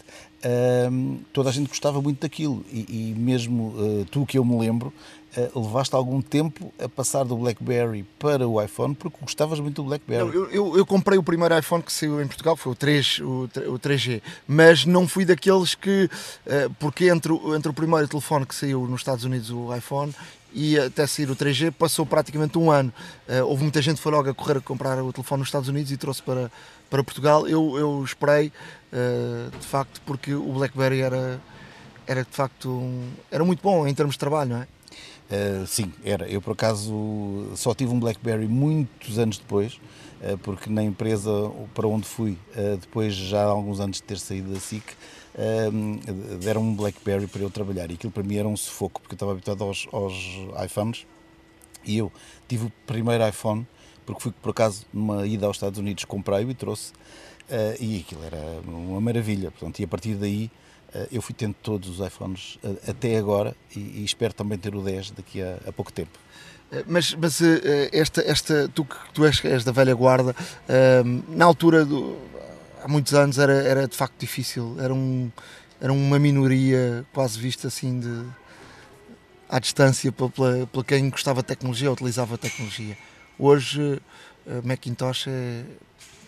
toda a gente gostava muito daquilo. E, e mesmo tu que eu me lembro, uh, levaste algum tempo a passar do BlackBerry para o iPhone porque gostavas muito do BlackBerry. Não, eu, eu, eu, comprei o primeiro iPhone que saiu em Portugal, foi o, 3, o, o 3G, mas não fui daqueles que, uh, porque entre, entre o primeiro telefone que saiu nos Estados Unidos, o iPhone, e até sair o 3G passou praticamente um ano. Uh, houve muita gente que foi logo a correr a comprar o telefone nos Estados Unidos e trouxe para, para Portugal. Eu, eu esperei, de facto, porque o BlackBerry era, era de facto um, era muito bom em termos de trabalho, não é? Uh, sim, era. Eu por acaso só tive um BlackBerry muitos anos depois, uh, porque na empresa para onde fui, uh, depois já há alguns anos de ter saído da SIC, deram um BlackBerry para eu trabalhar. E aquilo para mim era um sufoco, porque eu estava habituado aos, aos iPhones e eu tive o primeiro iPhone, porque fui por acaso numa ida aos Estados Unidos, comprei-o e trouxe, e aquilo era uma maravilha. Portanto, e a partir daí eu fui tendo todos os iPhones eh, até agora e, e espero também ter o 10 daqui a, a pouco tempo. Eh, mas, mas esta, esta, tu que tu és, és da velha guarda, na altura, do, há muitos anos, era, era de facto difícil, era, um, era uma minoria quase vista assim de, à distância pela, quem gostava de tecnologia, utilizava tecnologia. Hoje, Macintosh é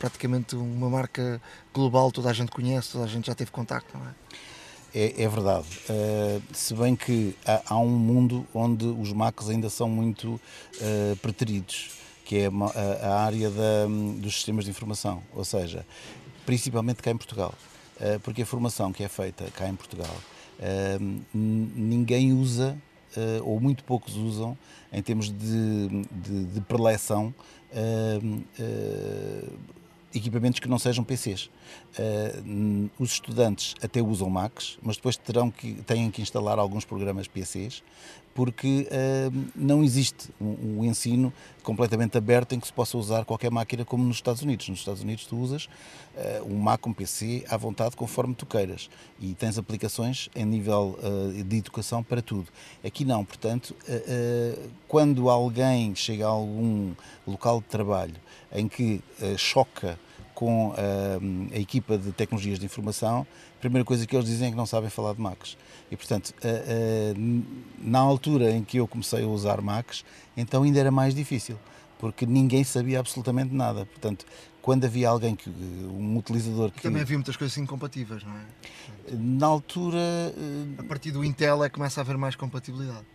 praticamente uma marca global, toda a gente conhece, toda a gente já teve contacto, não é? É, é verdade. Uh, se bem que há, há, um mundo onde os Macs ainda são muito uh, preteridos, que é a, a área da, dos sistemas de informação, ou seja, principalmente cá em Portugal. Uh, porque a formação que é feita cá em Portugal, ninguém usa, ou muito poucos usam, em termos de, de, de preleção, equipamentos que não sejam PCs. Uh, os estudantes até usam Macs, mas depois terão que, têm que instalar alguns programas PCs, porque uh, não existe um, um, ensino completamente aberto em que se possa usar qualquer máquina como nos Estados Unidos. Nos Estados Unidos tu usas uh, um Mac, um PC à vontade conforme tu queiras e tens aplicações em nível de educação para tudo. Aqui não, portanto, quando alguém chega a algum local de trabalho em que choca com a, a equipa de tecnologias de informação, a primeira coisa que eles dizem é que não sabem falar de Macs. E, portanto, na altura em que eu comecei a usar Macs, então ainda era mais difícil, porque ninguém sabia absolutamente nada. Portanto, quando havia alguém que um utilizador que também havia muitas coisas incompatíveis, não é? Na altura, a partir do Intel é que começa a haver mais compatibilidade.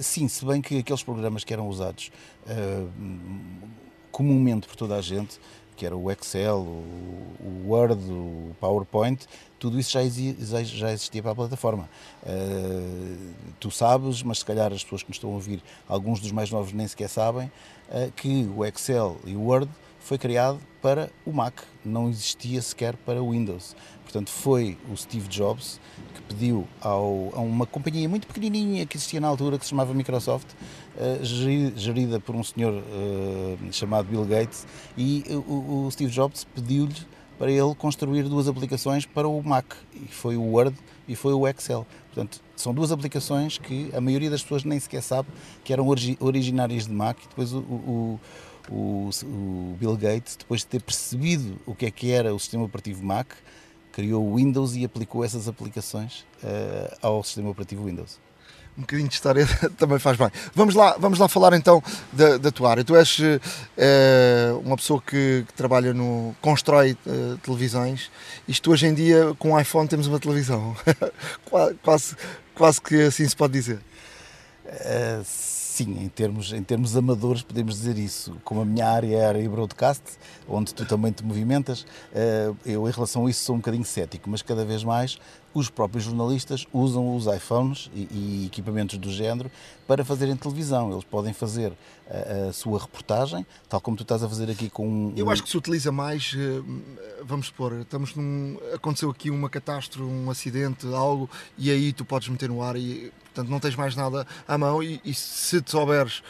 Sim, se bem que aqueles programas que eram usados uh, comumente por toda a gente que era o Excel, o, Word, o PowerPoint, tudo isso já existia, já existia para a plataforma. Uh, tu sabes, mas se calhar as pessoas que nos estão a ouvir, alguns dos mais novos nem sequer sabem, uh, que o Excel e o Word foi criado para o Mac, não existia sequer para o Windows. Portanto, foi o Steve Jobs que pediu ao, a uma companhia muito pequenininha que existia na altura, que se chamava Microsoft, uh, gerida por um senhor uh, chamado Bill Gates, e o, o Steve Jobs pediu-lhe para ele construir duas aplicações para o Mac, e foi o Word e foi o Excel. Portanto, são duas aplicações que a maioria das pessoas nem sequer sabe que eram originárias de Mac, e depois o, o o, o, Bill Gates, depois de ter percebido o que é que era o sistema operativo Mac, criou o Windows e aplicou essas aplicações uh, ao sistema operativo Windows. Um bocadinho de história também faz bem. Vamos lá, vamos lá falar então da, da tua área. Tu és uh, uma pessoa que, que, trabalha no. constrói uh, televisões. Isto hoje em dia, com o iPhone, temos uma televisão. quase, quase que assim se pode dizer. Uh, sim, em termos, em termos amadores podemos dizer isso. Como a minha área é a área broadcast, onde tu também te movimentas, uh, eu em relação a isso sou um bocadinho cético, mas cada vez mais os próprios jornalistas usam os iPhones e, e equipamentos do género para fazerem televisão. Eles podem fazer a, a, sua reportagem, tal como tu estás a fazer aqui com um... Eu acho que se utiliza mais, eh, vamos supor, estamos num, aconteceu aqui uma catástrofe, um acidente, algo, e aí tu podes meter no ar e, portanto, não tens mais nada à mão e, e se souberes,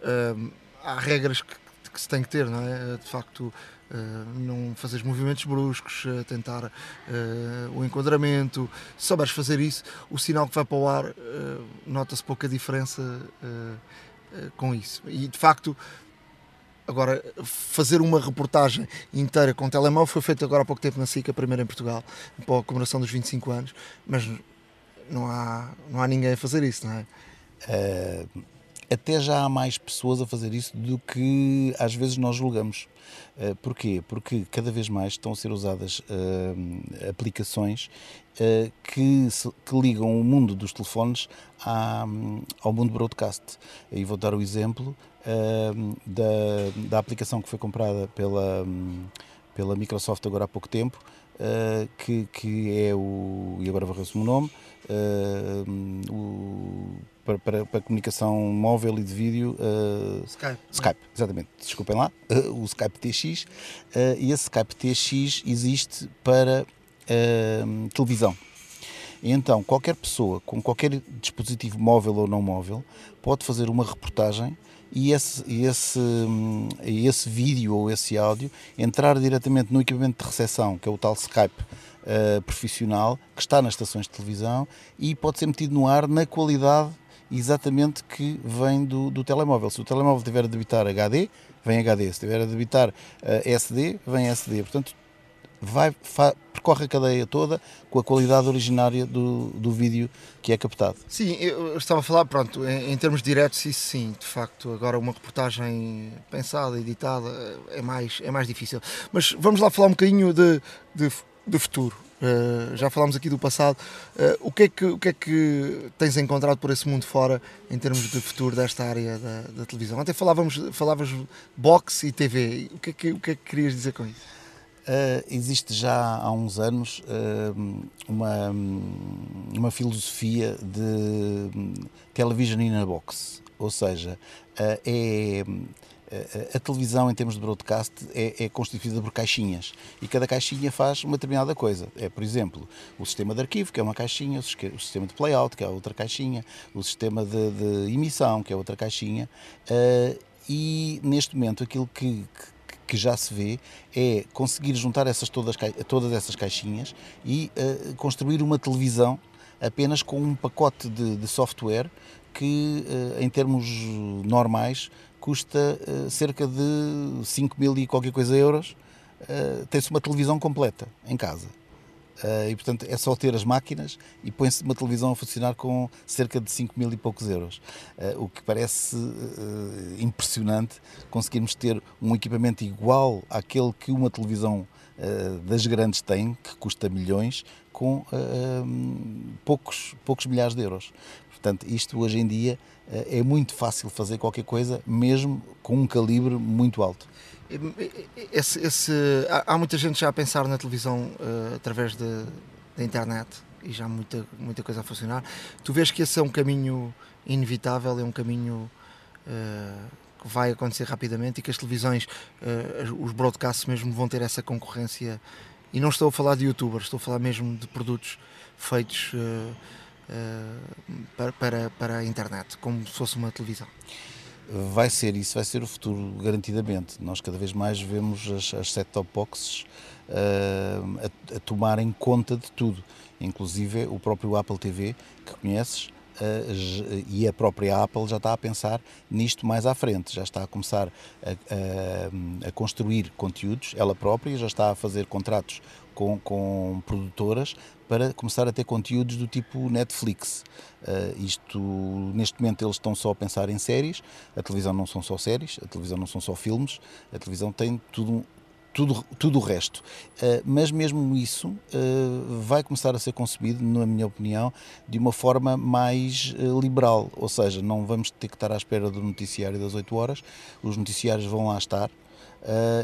uh, há regras que, que se tem que ter, não é? De facto, Uh, não fazeres movimentos bruscos, uh, tentar o enquadramento. Se souberes fazer isso, o sinal que vai para o ar nota-se pouca diferença com isso. E de facto, agora fazer uma reportagem inteira com telemóvel foi feito agora há pouco tempo na SIC, a primeira em Portugal, para a comemoração dos 25 anos, mas não há, não há ninguém a fazer isso, não é? até já há mais pessoas a fazer isso do que às vezes nós julgamos. Uh, porquê? Porque cada vez mais estão a ser usadas uh, aplicações uh, que, se, que, ligam o mundo dos telefones à, ao mundo broadcast. E vou dar o exemplo da, da aplicação que foi comprada pela, pela Microsoft agora há pouco tempo, que, que é o. e agora varreu-se o nome. O para, para, para, comunicação móvel e de vídeo. Uh, Skype. Skype, exatamente. Desculpem lá. Uh, o Skype TX. Uh, e esse Skype TX existe para televisão. Então, qualquer pessoa com qualquer dispositivo móvel ou não móvel pode fazer uma reportagem e esse, esse, esse vídeo ou esse áudio entrar diretamente no equipamento de recepção, que é o tal Skype uh, profissional, que está nas estações de televisão e pode ser metido no ar na qualidade exatamente que vem do, do telemóvel. Se o telemóvel tiver a debitar HD, vem HD. Se tiver a debitar uh, eh, SD, vem SD. Portanto, vai, fa, percorre a cadeia toda com a qualidade originária do, do vídeo que é captado. Sim, eu estava a falar, pronto, em, em termos diretos, isso sim, de facto, agora uma reportagem pensada, editada, é mais, é mais difícil. Mas vamos lá falar um bocadinho de, de, de futuro. Uh, já falámos aqui do passado. Uh, o, que é que, o que é que tens encontrado por esse mundo fora em termos de futuro desta área da, da televisão? Até falávamos, falavas boxe e TV. O que, é que, o que é que querias dizer com isso? Uh, existe já há uns anos uma, uma filosofia de television in a box, ou seja, é a, televisão, em termos de broadcast, é, é, constituída por caixinhas e cada caixinha faz uma determinada coisa. É, por exemplo, o sistema de arquivo, que é uma caixinha, o sistema de playout, que é outra caixinha, o sistema de, de emissão, que é outra caixinha. Uh, e neste momento, aquilo que, que, que, já se vê é conseguir juntar essas todas, todas essas caixinhas e uh, construir uma televisão apenas com um pacote de, de software que, uh, em termos normais, custa uh, cerca de 5 mil e qualquer coisa euros. Uh, Tem-se uma televisão completa em casa. Uh, e portanto é só ter as máquinas e põe-se uma televisão a funcionar com cerca de 5 mil e poucos euros. O que parece impressionante conseguirmos ter um equipamento igual àquele que uma televisão das grandes tem, que custa milhões, com poucos, poucos milhares de euros. Portanto, isto hoje em dia é muito fácil fazer qualquer coisa, mesmo com um calibre muito alto. Esse, esse, há, muita gente já a pensar na televisão uh, através de, da internet e já muita, muita coisa a funcionar. Tu vês que esse é um caminho inevitável, é um caminho uh, que vai acontecer rapidamente e que as televisões, uh, os broadcasts mesmo vão ter essa concorrência. E não estou a falar de youtubers, estou a falar mesmo de produtos feitos para, para, para a internet, como se fosse uma televisão vai ser isso, vai ser o futuro, garantidamente. Nós cada vez mais vemos as, as set-top boxes uh, a, a tomarem conta de tudo, inclusive o próprio Apple TV, que conheces, Uh, e a própria Apple já está a pensar nisto mais à frente, já está a começar a, a, a, construir conteúdos, ela própria já está a fazer contratos com, com produtoras para começar a ter conteúdos do tipo Netflix. Uh, isto, neste momento, eles estão só a pensar em séries. A televisão não são só séries, a televisão não são só filmes, a televisão tem tudo tudo, tudo o resto. Uh, mas mesmo isso uh, vai começar a ser concebido, na minha opinião, de uma forma mais liberal. Ou seja, não vamos ter que estar à espera do noticiário das 8 horas, os noticiários vão lá estar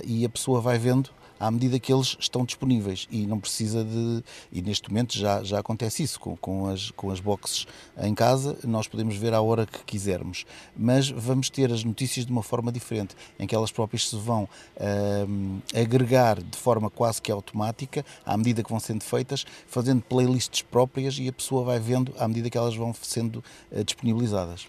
e a pessoa vai vendo à medida que eles estão disponíveis e não precisa de. E neste momento já, já acontece isso, com, com, as, com as boxes em casa, nós podemos ver à hora que quisermos, mas vamos ter as notícias de uma forma diferente, em que elas próprias se vão uh, agregar de forma quase que automática, à medida que vão sendo feitas, fazendo playlists próprias e a pessoa vai vendo à medida que elas vão sendo uh, disponibilizadas.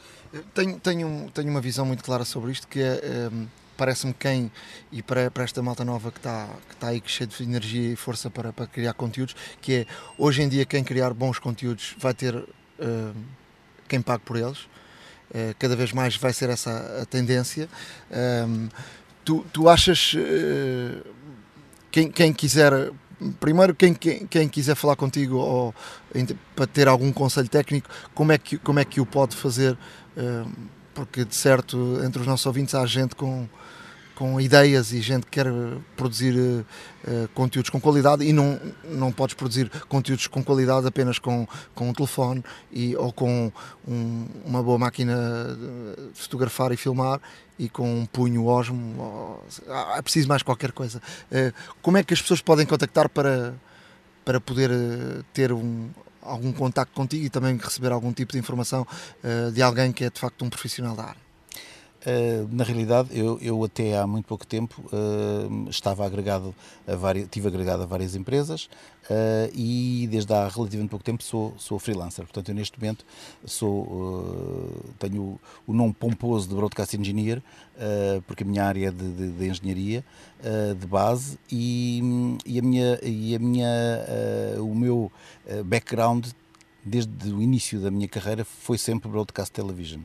Tenho, tenho, tenho uma visão muito clara sobre isto, que é. Um parece-me quem, e para, para esta malta nova que está, que está aí cheia de energia e força para, para criar conteúdos, que é hoje em dia quem criar bons conteúdos vai ter uh, quem pague por eles. Uh, cada vez mais vai ser essa a tendência. Um, tu, tu achas uh, quem, quem quiser primeiro quem, quem, quem, quiser falar contigo ou para ter algum conselho técnico, como é que, como é que o pode fazer? Porque de certo entre os nossos ouvintes há gente com, com ideias e gente que quer produzir uh, conteúdos com qualidade e não, não podes produzir conteúdos com qualidade apenas com, com um telefone e, ou com um, uma boa máquina de fotografar e filmar e com um punho osmo. Ou, é preciso mais qualquer coisa. Uh, como é que as pessoas podem contactar para, para poder ter um, algum contacto contigo e também receber algum tipo de informação de alguém que é de facto um profissional da área? Uh, na realidade, eu, eu, até há muito pouco tempo uh, estava agregado a várias, tive agregado a várias empresas uh, e desde há relativamente pouco tempo sou, sou freelancer. Portanto, eu neste momento sou, tenho o nome pomposo de Broadcast Engineer, porque a minha área é de, de, de engenharia de base e, e, a minha, e a minha, o meu background desde o início da minha carreira foi sempre broadcast television.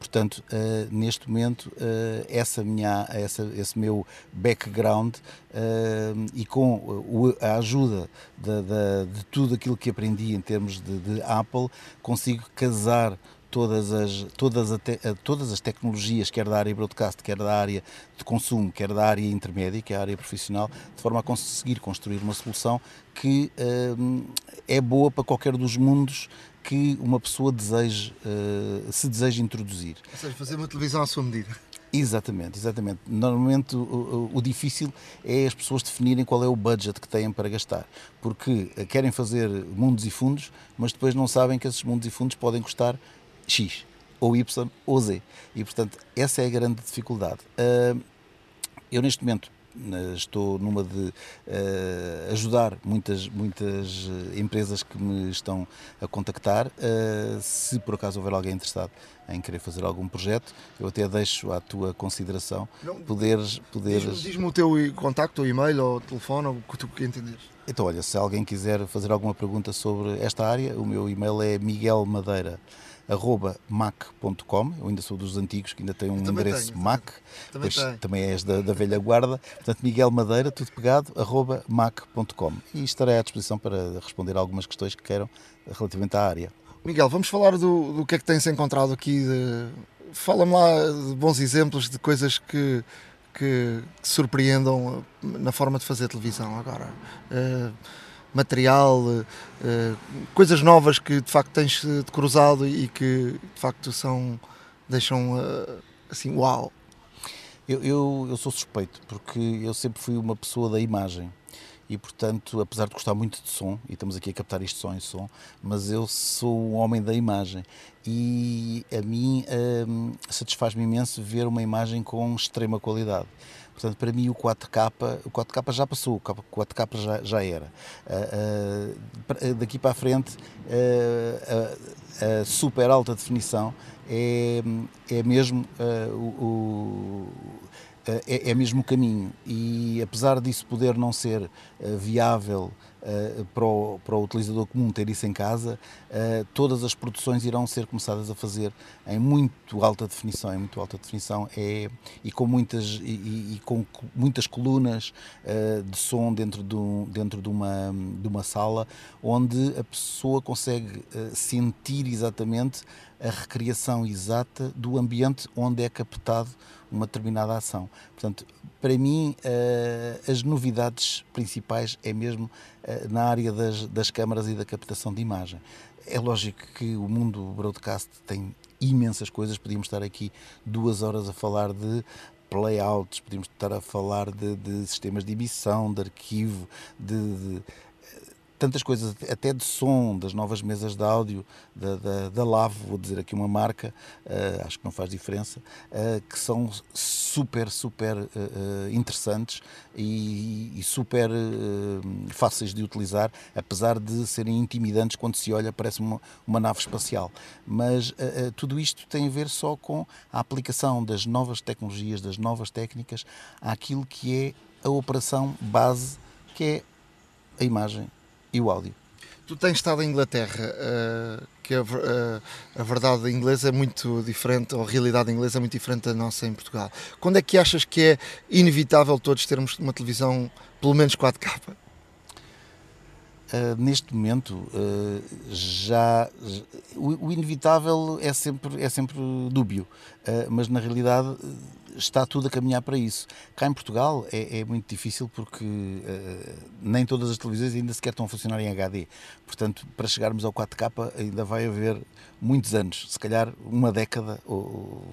Portanto, uh, neste momento, uh, essa minha, essa, esse meu background uh, e com a ajuda de, tudo aquilo que aprendi em termos de, de Apple, consigo casar todas as, todas, te, todas as tecnologias, quer da área broadcast, quer da área de consumo, quer da área intermédia, que é a área profissional, de forma a conseguir construir uma solução que é boa para qualquer dos mundos que uma pessoa deseje, uh, se deseja introduzir. Ou seja, fazer uma televisão à sua medida. Exatamente, exatamente. Normalmente o, o, difícil é as pessoas definirem qual é o budget que têm para gastar, porque querem fazer mundos e fundos, mas depois não sabem que esses mundos e fundos podem custar X, ou Y, ou Z. E, portanto, essa é a grande dificuldade. Uh, eu, neste momento, estou numa de uh, ajudar muitas, muitas empresas que me estão a contactar. Uh, se por acaso houver alguém interessado em querer fazer algum projeto, eu até deixo à tua consideração Não, poderes. poderes... Diz-me diz o teu contacto, o e-mail ou telefone, ou o que tu entenderes. Então, olha, se alguém quiser fazer alguma pergunta sobre esta área, o meu e-mail é Miguel Madeira arroba mac.com, eu ainda sou dos antigos que ainda tem um endereço tenho, Mac, também, pois, também és da, da, velha guarda, portanto Miguel Madeira, tudo pegado, arroba mac.com e estarei à disposição para responder algumas questões que queiram relativamente à área. Miguel, vamos falar do, do que é que tens encontrado aqui, fala-me lá de bons exemplos de coisas que, que, que surpreendam na forma de fazer televisão agora. Uh, material, uh, coisas novas que de facto tens cruzado e que de facto são deixam uh, assim, uau. Eu, eu, eu, sou suspeito porque eu sempre fui uma pessoa da imagem e portanto, apesar de gostar muito de som, e estamos aqui a captar isto som em som, mas eu sou um homem da imagem e a mim satisfaz-me imenso ver uma imagem com extrema qualidade. Portanto, para mim o 4K, o 4K já passou, o 4K já, já era. Uh, uh, daqui para a frente, uh, a super alta definição é, é mesmo o, é, é mesmo o caminho e apesar disso poder não ser viável uh, para, o, para o utilizador comum ter isso em casa, uh, todas as produções irão ser começadas a fazer em muito alta definição, em muito alta definição é, e, com muitas, e, e com muitas colunas uh, de som dentro, de, um, dentro de, uma, de uma sala onde a pessoa consegue sentir exatamente a recriação exata do ambiente onde é captado uma determinada ação. Portanto, para mim, uh, as novidades principais é mesmo uh, na área das, das câmaras e da captação de imagem. É lógico que o mundo broadcast tem imensas coisas, podíamos estar aqui duas horas a falar de playouts, podíamos estar a falar de, de sistemas de emissão, de arquivo, de, de tantas coisas, até de som, das novas mesas de áudio, da, da, da Lavo, vou dizer aqui uma marca, uh, acho que não faz diferença, uh, que são super, super uh, interessantes e, e super fáceis de utilizar, apesar de serem intimidantes quando se olha, parece uma, uma nave espacial. Mas tudo isto tem a ver só com a aplicação das novas tecnologias, das novas técnicas, àquilo que é a operação base, que é a imagem e o áudio. Tu tens estado em Inglaterra, uh, que a, uh, a, verdade inglesa é muito diferente, ou a realidade inglesa é muito diferente da nossa em Portugal. Quando é que achas que é inevitável todos termos uma televisão, pelo menos 4K? Uh, neste momento uh, já, já o, o, inevitável é sempre é sempre dúbio uh, mas na realidade está tudo a caminhar para isso. Cá em Portugal é, é muito difícil porque uh, nem todas as televisões ainda sequer estão a funcionar em HD. Portanto, para chegarmos ao 4K ainda vai haver muitos anos, se calhar uma década ou,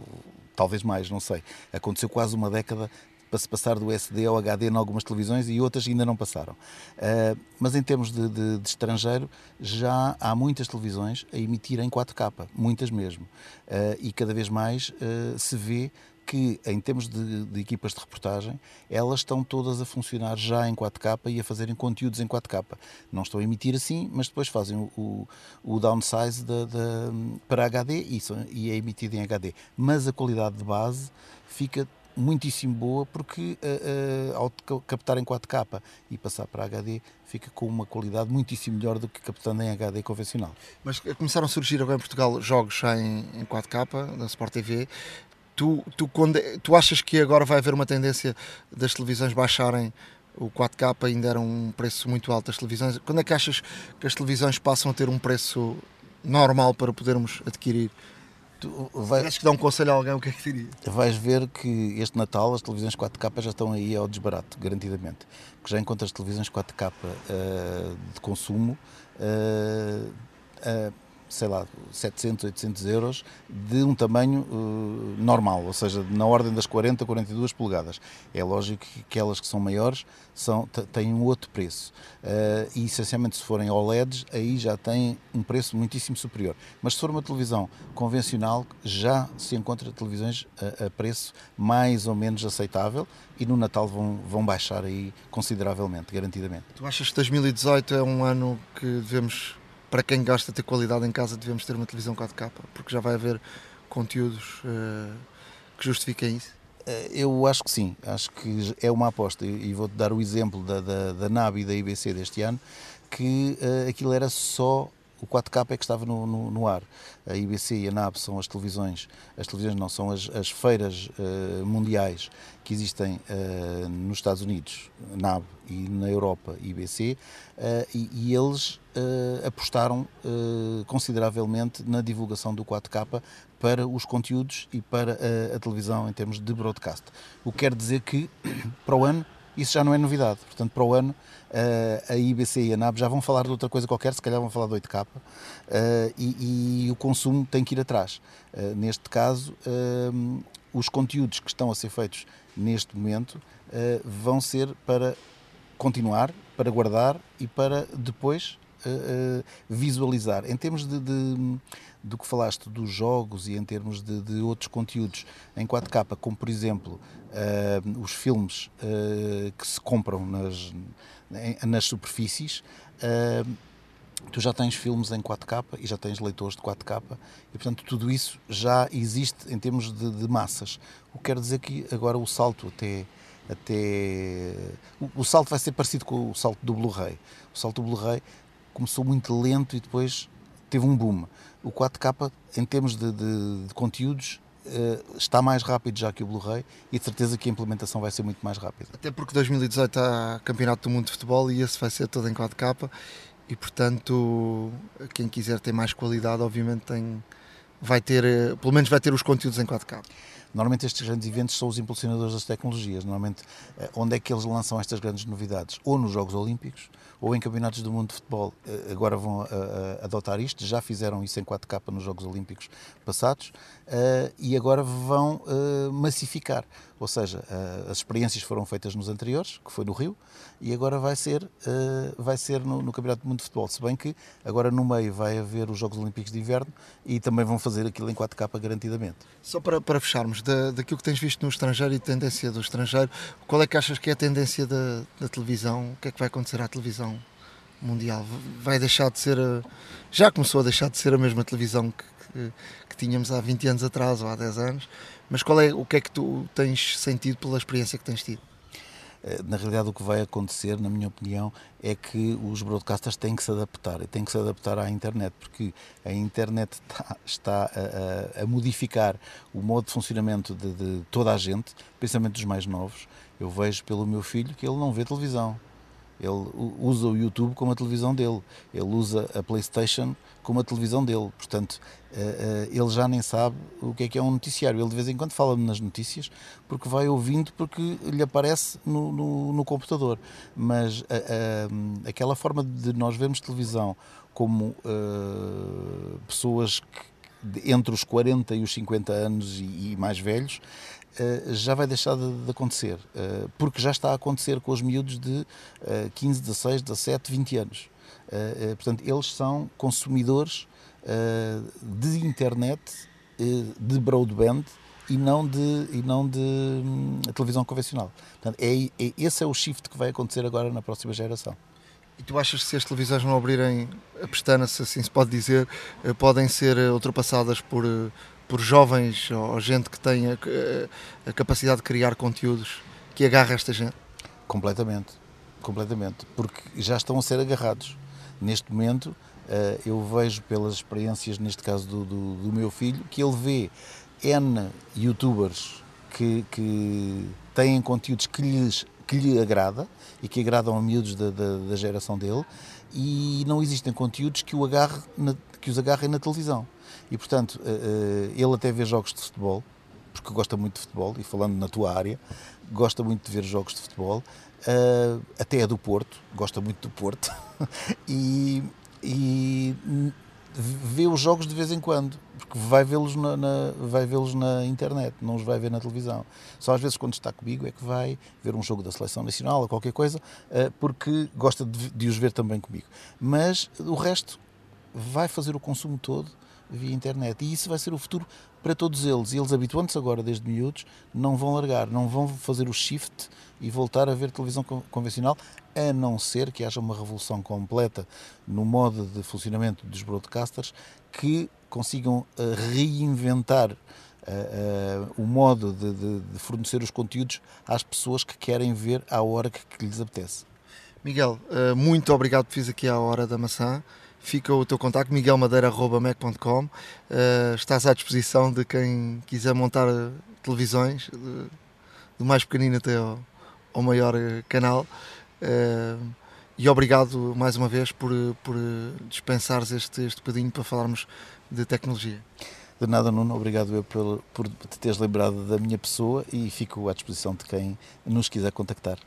talvez mais, não sei. Aconteceu quase uma década para se passar do SD ao HD em algumas televisões e outras ainda não passaram. Uh, mas em termos de, de, de, estrangeiro, já há muitas televisões a emitir em 4K, muitas mesmo. Uh, e cada vez mais uh, se vê que, em termos de, de, equipas de reportagem, elas estão todas a funcionar já em 4K e a fazerem conteúdos em 4K. Não estão a emitir assim, mas depois fazem o, o, o downsize de, de, para HD e, e é emitido em HD. Mas a qualidade de base fica muitíssimo boa porque uh, uh, ao captar em 4K e passar para HD fica com uma qualidade muitíssimo melhor do que captando em HD convencional. Mas começaram a surgir agora em Portugal jogos já em, em 4K, na Sport TV, Tu, tu, quando, tu achas que agora vai haver uma tendência das televisões baixarem o 4K ainda era um preço muito alto das televisões. Quando é que achas que as televisões passam a ter um preço normal para podermos adquirir? Tu vai... Acho que dá um conselho a alguém, o que é que diria? Vais ver que este Natal as televisões 4K já estão aí ao desbarato, garantidamente. Que já encontras televisões 4K uh, eh, de consumo uh, uh, sei lá, 700, 800 euros de um tamanho uh, normal, ou seja, na ordem das 40, 42 polegadas. É lógico que aquelas que são maiores são, têm um outro preço. Uh, e essencialmente se forem OLEDs, aí já têm um preço muitíssimo superior. Mas se for uma televisão convencional, já se encontra televisões a, a preço mais ou menos aceitável e no Natal vão, vão baixar aí consideravelmente, garantidamente. Tu achas que 2018 é um ano que devemos para quem gosta de ter qualidade em casa, devemos ter uma televisão 4K, porque já vai haver conteúdos uh, que justifiquem isso? Eh, eu acho que sim, acho que é uma aposta e vou-te dar o exemplo da, da, da NAB e da IBC deste ano, que uh, aquilo era só o 4K é que estava no, no, no, ar. A IBC e a NAB são as televisões, as televisões não, são as, as feiras uh, mundiais que existem uh, nos Estados Unidos, NAB, e na Europa, IBC, uh, e, e, eles apostaram consideravelmente na divulgação do 4K para os conteúdos e para a, a televisão em termos de broadcast. O que quer dizer que, para o ano, isso já não é novidade. Portanto, para o ano, eh, a IBC e a NAB já vão falar de outra coisa qualquer, se calhar vão falar de 8K, eh, e, e o consumo tem que ir atrás. Eh, neste caso, os conteúdos que estão a ser feitos neste momento vão ser para continuar, para guardar e para depois visualizar. Em termos de, de do que falaste dos jogos e em termos de, de outros conteúdos em 4K, como por exemplo uh, os filmes uh, que se compram nas, nas superfícies, uh, tu já tens filmes em 4K e já tens leitores de 4K e portanto tudo isso já existe em termos de, de massas. O que quer dizer que agora o salto até até o, salto vai ser parecido com o salto do Blu-ray. O salto do Blu-ray começou muito lento e depois teve um boom. O 4K, em termos de, de, de conteúdos, está mais rápido já que o Blu-ray e de certeza que a implementação vai ser muito mais rápida. Até porque 2018 há Campeonato do Mundo de Futebol e esse vai ser todo em 4K e, portanto, quem quiser ter mais qualidade, obviamente, tem, vai ter, eh, pelo menos vai ter os conteúdos em 4K. Normalmente estes grandes eventos são os impulsionadores das tecnologias. Normalmente, eh, onde é que eles lançam estas grandes novidades? Ou nos Jogos Olímpicos, ou em campeonatos do mundo de futebol. Eh, agora vão adotar isto, já fizeram isso em 4K nos Jogos Olímpicos passados e agora vão massificar. Ou seja, as experiências foram feitas nos anteriores, que foi no Rio, e agora vai ser, vai ser no, no Campeonato do Mundo de Futebol. Se bem que agora no meio vai haver os Jogos Olímpicos de Inverno e também vão fazer aquilo em 4K garantidamente. Só para, para fecharmos, da, daquilo que tens visto no estrangeiro e tendência do estrangeiro, qual é que achas que é a tendência da, da televisão? O que é que vai acontecer à televisão mundial? Vai deixar de ser. A, já começou a deixar de ser a mesma televisão que, que, que, tínhamos há 20 anos atrás ou há 10 anos, mas qual é, o que é que tu tens sentido pela experiência que tens tido? Eh, na realidade o que vai acontecer, na minha opinião, é que os broadcasters têm que se adaptar e têm que se adaptar à internet, porque a internet está, está a, a, modificar o modo de funcionamento de, de, toda a gente, principalmente dos mais novos. Eu vejo pelo meu filho que ele não vê televisão. Ele usa o YouTube como a televisão dele, ele usa a PlayStation como a televisão dele. Portanto, eh, eh, ele já nem sabe o que é que é um noticiário. Ele de vez em quando fala-me nas notícias porque vai ouvindo, porque lhe aparece no, no, no computador. Mas a, eh, a, aquela forma de nós vermos televisão como uh, pessoas que, entre os 40 e os 50 anos e, e mais velhos já vai deixar de, de acontecer. Uh, porque já está a acontecer com os miúdos de 15, 16, 17, 20 anos. portanto, eles são consumidores de internet, de broadband e não de, e não de um, televisão convencional. Portanto, é, é, esse é o shift que vai acontecer agora na próxima geração. E tu achas que se as televisões não abrirem a pestana, se assim se pode dizer, eh, podem ser ultrapassadas por, por jovens ou gente que tenha a, a capacidade de criar conteúdos que agarra esta gente? Completamente, completamente, porque já estão a ser agarrados. Neste momento, eh, eu vejo pelas experiências, neste caso do, do, do, meu filho, que ele vê N youtubers que, que têm conteúdos que, lhes, que lhe agrada e que agradam a miúdos da, da, da geração dele e não existem conteúdos que, o agarre na, que os agarrem na televisão. E, portanto, eh, eh, ele até vê jogos de futebol, porque gosta muito de futebol, e falando na tua área, gosta muito de ver jogos de futebol, até é do Porto, gosta muito do Porto, e, e vê os jogos de vez em quando, porque vai vê-los na, na, vai vê-los na internet, não os vai ver na televisão. Só às vezes quando está comigo é que vai ver um jogo da seleção nacional ou qualquer coisa, eh, porque gosta de, de os ver também comigo. Mas o resto vai fazer o consumo todo via internet. E isso vai ser o futuro para todos eles. E eles, habituando-se agora desde miúdos, não vão largar, não vão fazer o shift e voltar a ver televisão convencional, a não ser que haja uma revolução completa no modo de funcionamento dos broadcasters que consigam uh, reinventar uh, uh, o modo de, de, de, fornecer os conteúdos às pessoas que querem ver à hora que, que lhes apetece. Miguel, muito obrigado por fiz aqui à Hora da Maçã fica o teu contacto, miguelmadeira.mac.com. Uh, estás à disposição de quem quiser montar televisões, de, do mais pequenino até ao, ao maior canal. Uh, e obrigado mais uma vez por, por dispensares este, este bocadinho para falarmos de tecnologia. De nada, Nuno. Obrigado eu por, por te teres lembrado da minha pessoa e fico à disposição de quem nos quiser contactar.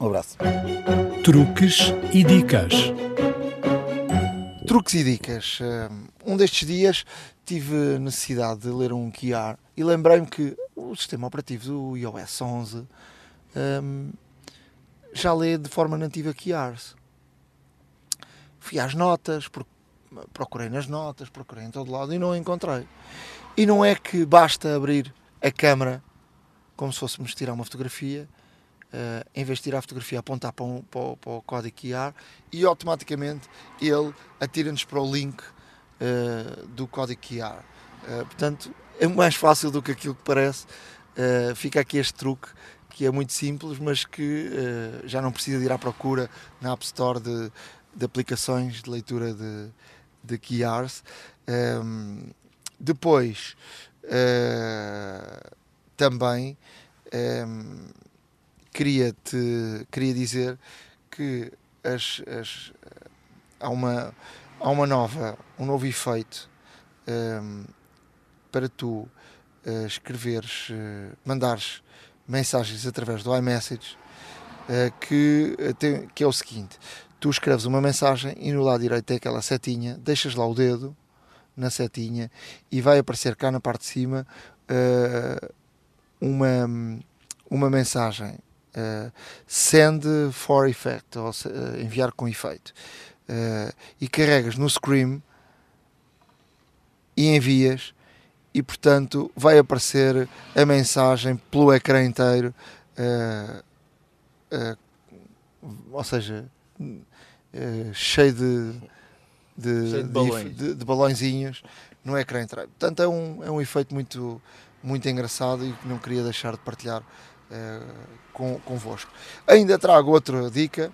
Um abraço. Truques e dicas. Truques e dicas. Um destes dias tive necessidade de ler um QR e lembrei-me que o sistema operativo do iOS 11 um, já lê de forma nativa QRs. Fui às notas, procurei nas notas, procurei em todo lado e não encontrei. E não é que basta abrir a câmera como se fôssemos tirar uma fotografia uh, em vez de tirar a fotografia, apontar para, um, para, para o código QR e automaticamente ele atira-nos para o link uh, do código QR. Uh, eh, portanto, é mais fácil do que aquilo que parece. fica aqui este truque que é muito simples, mas que já não precisa de ir à procura na App Store de, de aplicações de leitura de, de QRs. Um, ehm, depois, também. Um, ehm, queria te queria dizer que as, as, há uma há uma nova um novo efeito um, para tu uh, escreveres, uh, mandares mensagens através do iMessage, uh, que, tem, que é o seguinte: tu escreves uma mensagem e no lado direito tem aquela setinha, deixas lá o dedo na setinha e vai aparecer cá na parte de cima uma, uma mensagem uh, send for effect, ou uh, enviar com efeito. Uh, e carregas no Scream e envias e portanto vai aparecer a mensagem pelo ecrã inteiro ou seja cheio de de, cheio de, balões. de, de, balõezinhos no ecrã inteiro. Portanto, é um, é um efeito muito, muito engraçado e que não queria deixar de partilhar uh, com, convosco. Ainda trago outra dica,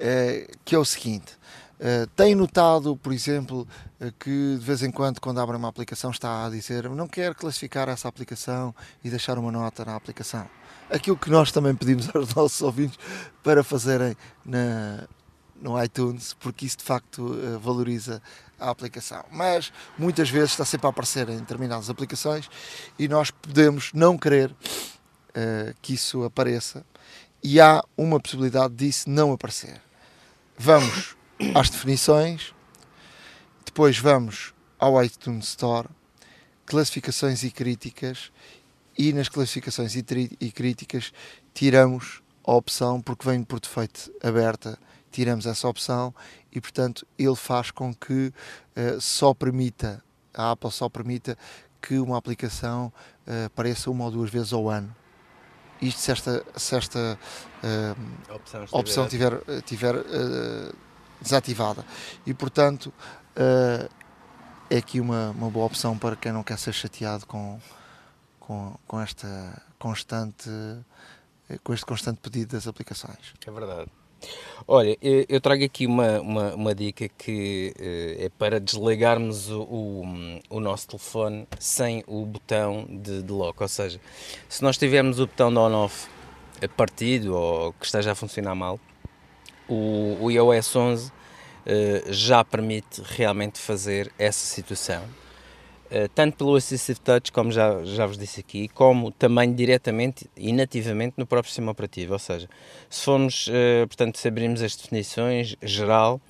uh, que é o seguinte. Uh, tem notado, por exemplo, uh, que de vez em quando, quando abre uma aplicação, está a dizer não quero classificar essa aplicação e deixar uma nota na aplicação. Aquilo que nós também pedimos aos nossos ouvintes para fazerem na, no iTunes, porque isso de facto uh, valoriza a aplicação. Mas muitas vezes está sempre a aparecer em determinadas aplicações e nós podemos não querer uh, que isso apareça e há uma possibilidade disso não aparecer. Vamos às definições, depois vamos ao iTunes Store, classificações e críticas e nas classificações e, e críticas tiramos a opção porque vem por defeito aberta tiramos essa opção e, portanto, ele faz com que uh, só permita, a Apple só permita que uma aplicação uh, apareça uma ou duas vezes ao ano. Isto se esta, se esta uh, opção, opção tiver, tiver desativada. E, portanto, é aqui uma, uma boa opção para quem não quer ser chateado com, com, com esta constante com este constante pedido das aplicações. É verdade. Olha, eu trago aqui uma, uma, uma dica que uh, é para desligarmos o, o, o, nosso telefone sem o botão de, de lock. Ou seja, se nós tivermos o botão de on-off partido ou que esteja a funcionar mal, o, o iOS 11 uh, já permite realmente fazer essa situação. Eh, tanto pelo Assistive Touch, como já, já vos disse aqui, como também diretamente e nativamente no próprio sistema operativo. Ou seja, se formos, uh, portanto, se abrirmos as definições geral,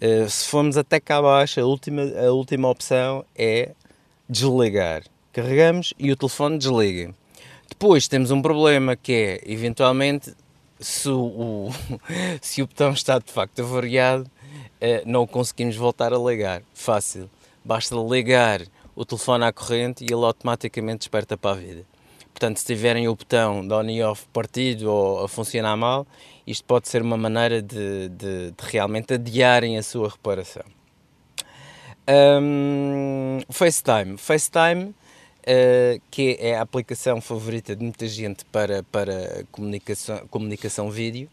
uh, se formos até cá abaixo, a última, a última opção é desligar. Carregamos e o telefone desliga. Depois temos um problema que é, eventualmente, se o, se o botão está de facto avariado, não o conseguimos voltar a ligar. Fácil. Basta ligar o telefone à corrente e ele automaticamente desperta para a vida. Portanto, se tiverem o botão de on e off partido ou a funcionar mal, isto pode ser uma maneira de, de, de realmente adiarem a sua reparação. Um, FaceTime. FaceTime, uh, que é a aplicação favorita de muita gente para, para comunicação, comunicação vídeo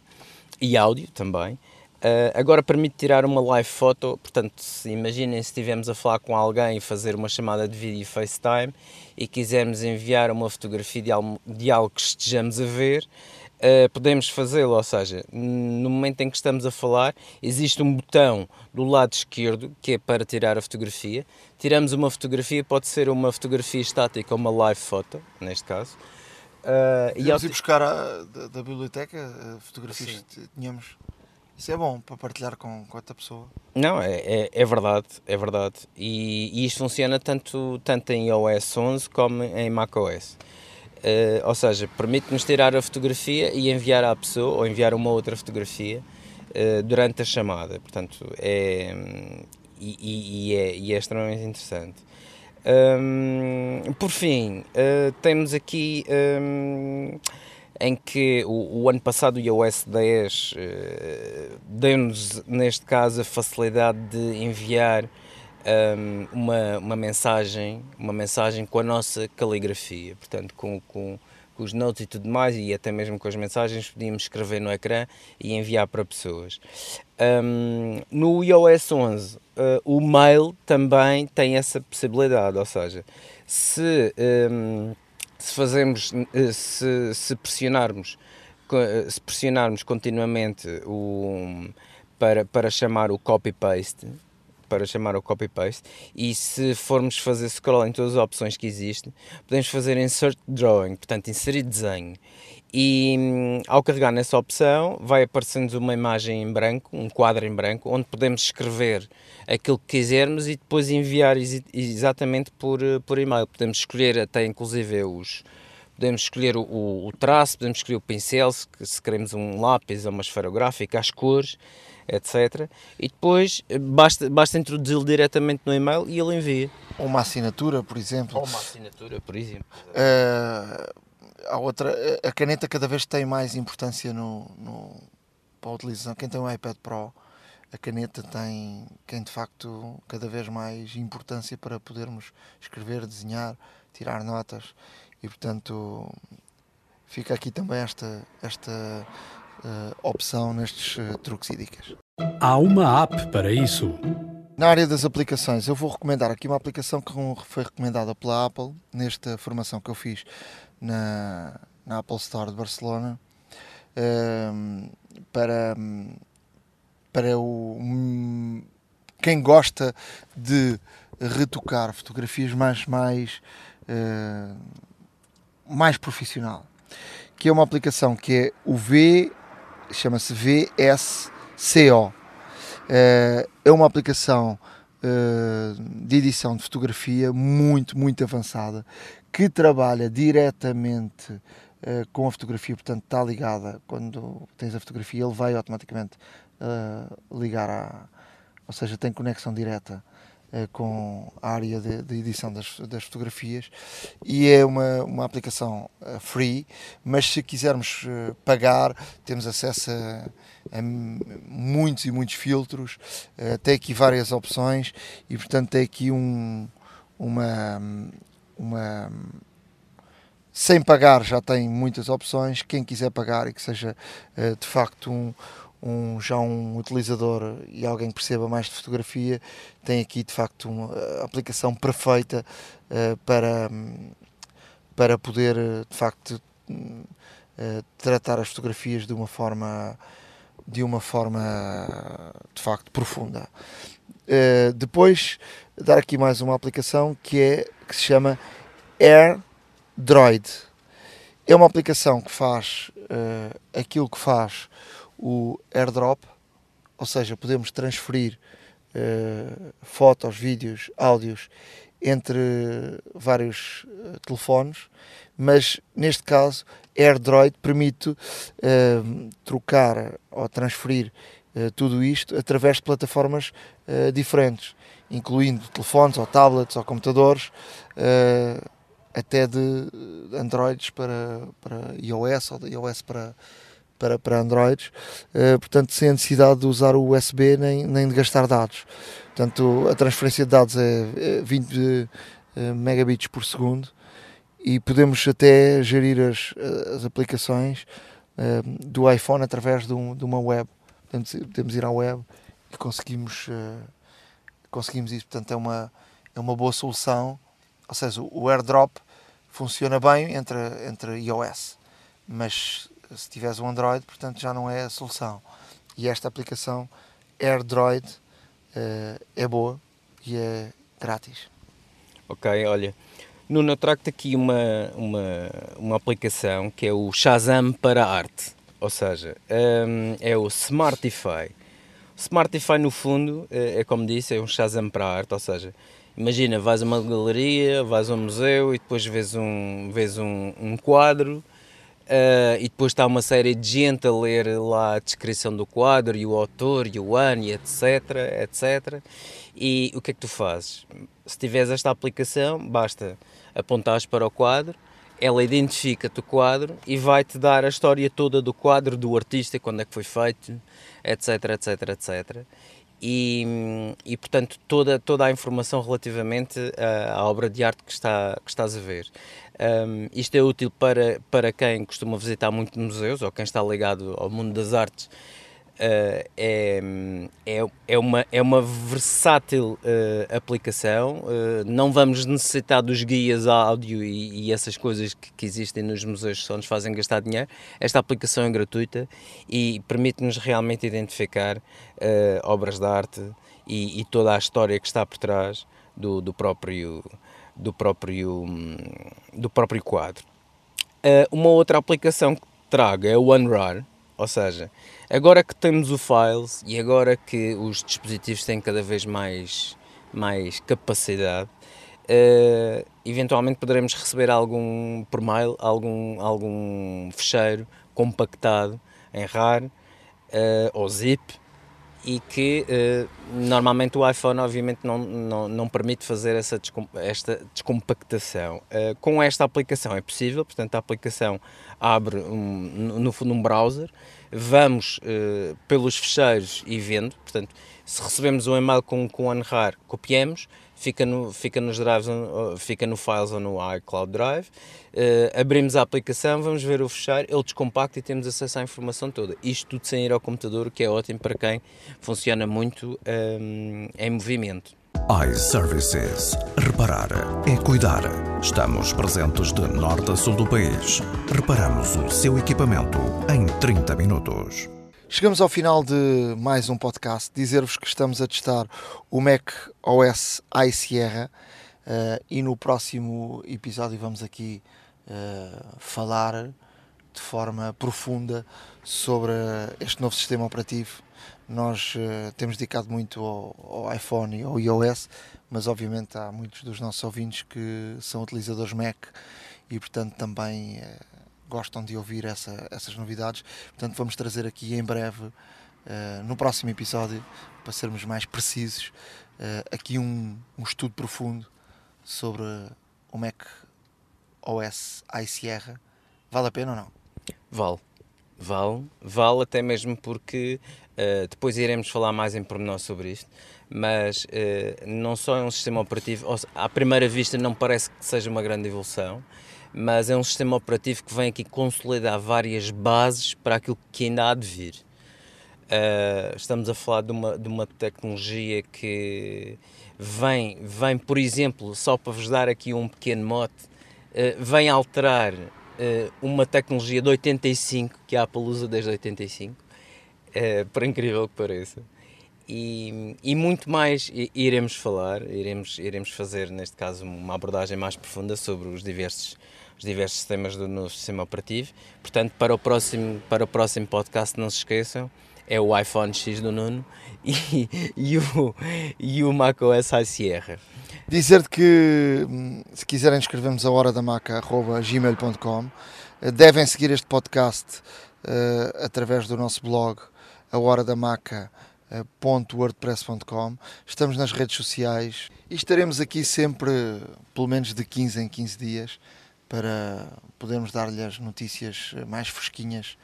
e áudio também. Uh, agora permite tirar uma live foto, portanto, se, imaginem se estivermos a falar com alguém e fazer uma chamada de vídeo FaceTime e quisermos enviar uma fotografia de algo, de algo que estejamos a ver, uh, podemos fazê-lo, ou seja, no momento em que estamos a falar, existe um botão do lado esquerdo que é para tirar a fotografia. Tiramos uma fotografia, pode ser uma fotografia estática ou uma live foto, neste caso. Uh, e ao... ir buscar a, da, da, biblioteca fotografias que tínhamos isso é bom para partilhar com, com outra pessoa. Não, é, é, é verdade, é verdade. E, e, isto funciona tanto, tanto em iOS 11 como em macOS. Uh, ou seja, permite-nos tirar a fotografia e enviar à pessoa, ou enviar uma outra fotografia uh, durante a chamada. Portanto, é, e, e, é, e é extremamente interessante. Um, por fim, uh, temos aqui. Um, em que o, o ano passado o iOS 10 eh, deu-nos, neste caso, a facilidade de enviar um, uma, uma mensagem, uma mensagem com a nossa caligrafia, portanto, com, com, com, os notes e tudo mais, e até mesmo com as mensagens, podíamos escrever no ecrã e enviar para pessoas. Um, no iOS 11, uh, eh, o mail também tem essa possibilidade, ou seja, se um, se fazemos, eh, se, se pressionarmos, eh, se pressionarmos continuamente o, para, para chamar o copy-paste, para chamar o copy-paste e se formos fazer scroll em todas as opções que existem, podemos fazer insert drawing, portanto inserir desenho. E hum, ao carregar nessa opção vai aparecendo uma imagem em branco, um quadro em branco, onde podemos escrever aquilo que quisermos e depois enviar ex exatamente por, eh, por e-mail. Podemos escolher até inclusive os, podemos escolher o, o, traço, podemos escolher o pincel, se, se queremos um lápis ou uma esferográfica, as cores, etc. E depois eh, basta, basta introduzi-lo diretamente no e-mail e ele envia. Ou uma assinatura, por exemplo. Ou uma assinatura, por exemplo. Uh, a, outra, a caneta cada vez tem mais importância no, no, para a utilização. Quem tem um iPad Pro, a caneta tem, tem de facto cada vez mais importância para podermos escrever, desenhar, tirar notas e portanto fica aqui também esta, esta uh, opção nestes uh, truques e dicas. Há uma app para isso. Na área das aplicações, eu vou recomendar aqui uma aplicação que foi recomendada pela Apple nesta formação que eu fiz na, na Apple Store de Barcelona um, para, para o, um, quem gosta de retocar fotografias mais, mais, uh, mais profissional. Que é uma aplicação que é o V, chama-se VSCO eh, é uma aplicação de edição de fotografia muito, muito avançada que trabalha diretamente eh, com a fotografia, portanto está ligada quando tens a fotografia, ele vai automaticamente ligar a, ou seja, tem conexão direta eh, com a área de, de edição das, das, fotografias e é uma, uma aplicação uh, free, mas se quisermos uh, pagar, temos acesso a, a, muitos e muitos filtros, tem aqui várias opções e portanto tem aqui um, uma, uma sem pagar já tem muitas opções, quem quiser pagar e que seja de facto um, um, já um utilizador e alguém que perceba mais de fotografia tem aqui de facto uma aplicação perfeita uh, para, para poder de facto uh, tratar as fotografias de uma forma de uma forma de facto profunda. Uh, depois dar aqui mais uma aplicação que é que se chama AirDroid. É uma aplicação que faz aquilo que faz o airdrop, ou seja, podemos transferir uh, fotos, vídeos, áudios entre vários uh, telefones, mas neste caso AirDroid permite uh, trocar ou transferir tudo isto através de plataformas diferentes, incluindo telefones ou tablets ou computadores, até de Androids para, para iOS ou de iOS para, para, para Androids, uh, portanto, sem a necessidade de usar o USB nem, nem de gastar dados. Portanto, a transferência de dados é 20 uh, eh, megabits por segundo e podemos até gerir as, as aplicações uh, do iPhone através de, um, de, uma web. Portanto, podemos ir à web e conseguimos, conseguimos isso. Portanto, é uma, é uma boa solução. Ou seja, o AirDrop funciona bem entre, entre iOS, mas se tiveres um Android, portanto já não é a solução. E esta aplicação AirDroid uh, é boa e é grátis. Ok, olha, Nuno, trago-te aqui uma, uma, uma aplicação que é o Shazam para arte, ou seja, um, é o Smartify. Smartify, no fundo, é, é como disse, é um Shazam para arte, ou seja, imagina, vais a uma galeria, vais a um museu e depois vês um, vês um, um quadro Uh, e depois está uma série de gente a ler lá a descrição do quadro e o autor e o ano e etc, etc. E o que é que tu fazes? Se tiveres esta aplicação, basta apontares para o quadro, ela identifica-te o quadro e vai-te dar a história toda do quadro, do artista, quando é que foi feito, etc, etc, etc. E, e portanto toda, toda a informação relativamente à, à obra de arte que, está, que estás a ver. Um, isto é útil para, para quem costuma visitar muito museus ou quem está ligado ao mundo das artes. Uh, é, é, é, uma, é uma versátil uh, aplicação. Uh, não vamos necessitar dos guias áudio e, e essas coisas que, que, existem nos museus que só nos fazem gastar dinheiro. Esta aplicação é gratuita e permite-nos realmente identificar obras de arte e, e, toda a história que está por trás do, do próprio, do, próprio, do próprio quadro. uma outra aplicação que trago é o OneRAR, ou seja, Agora que temos o Files e agora que os dispositivos têm cada vez mais, mais capacidade, uh, eventualmente poderemos receber algum por mail, algum, algum fecheiro compactado em RAR uh, ou zip e que uh, normalmente o iPhone obviamente não, não, não permite fazer essa descom esta descompactação. Uh, com esta aplicação é possível, portanto a aplicação abre um, no fundo um browser, vamos uh, pelos fecheiros e vendo, portanto, se recebemos um e-mail com, com OneRAR, copiamos, fica no, fica nos drives, fica no Files ou no iCloud Drive, uh, abrimos a aplicação, vamos ver o fecheiro, ele descompacta e temos acesso à informação toda. Isto tudo sem ir ao computador, o que é ótimo para quem funciona muito um, em movimento iServices. Reparar é cuidar. Estamos presentes de norte a sul do país. Reparamos o seu equipamento em 30 minutos. Chegamos ao final de mais um podcast. Dizer-vos que estamos a testar o Mac OS iSierra uh, e no próximo episódio vamos aqui uh, falar de forma profunda sobre este novo sistema operativo nós uh, temos dedicado muito ao, ao, iPhone e ao iOS, mas obviamente há muitos dos nossos ouvintes que são utilizadores Mac e, portanto, também gostam de ouvir essa, essas novidades. Portanto, vamos trazer aqui em breve, uh, no próximo episódio, para sermos mais precisos, aqui um, um estudo profundo sobre o Mac OS iSierra. Vale a pena ou não? Vale. Vale, vale até mesmo porque uh, depois iremos falar mais em pormenor sobre isto, mas uh, não só é um sistema operativo, à primeira vista não parece que seja uma grande evolução, mas é um sistema operativo que vem aqui consolidar várias bases para aquilo que ainda há de vir. Uh, estamos a falar de uma, de uma tecnologia que vem, vem, por exemplo, só para vos dar aqui um pequeno mote, vem alterar uh, uma tecnologia de 85 que a Apple usa desde 85, uh, por incrível que pareça. E, e, muito mais iremos falar, iremos, iremos fazer, neste caso, uma abordagem mais profunda sobre os diversos, os diversos sistemas do novo sistema operativo. Portanto, para o próximo, para o próximo podcast, não se esqueçam, é o iPhone X do Nuno e, e, o, e o macOS High Sierra. Dizer-te que se quiserem escrevermos a hora da maca gmail.com eh, devem seguir este podcast uh, através do nosso blog a hora da maca.wordpress.com estamos nas redes sociais e estaremos aqui sempre pelo menos de 15 em 15 dias para podermos dar-lhe as notícias mais fresquinhas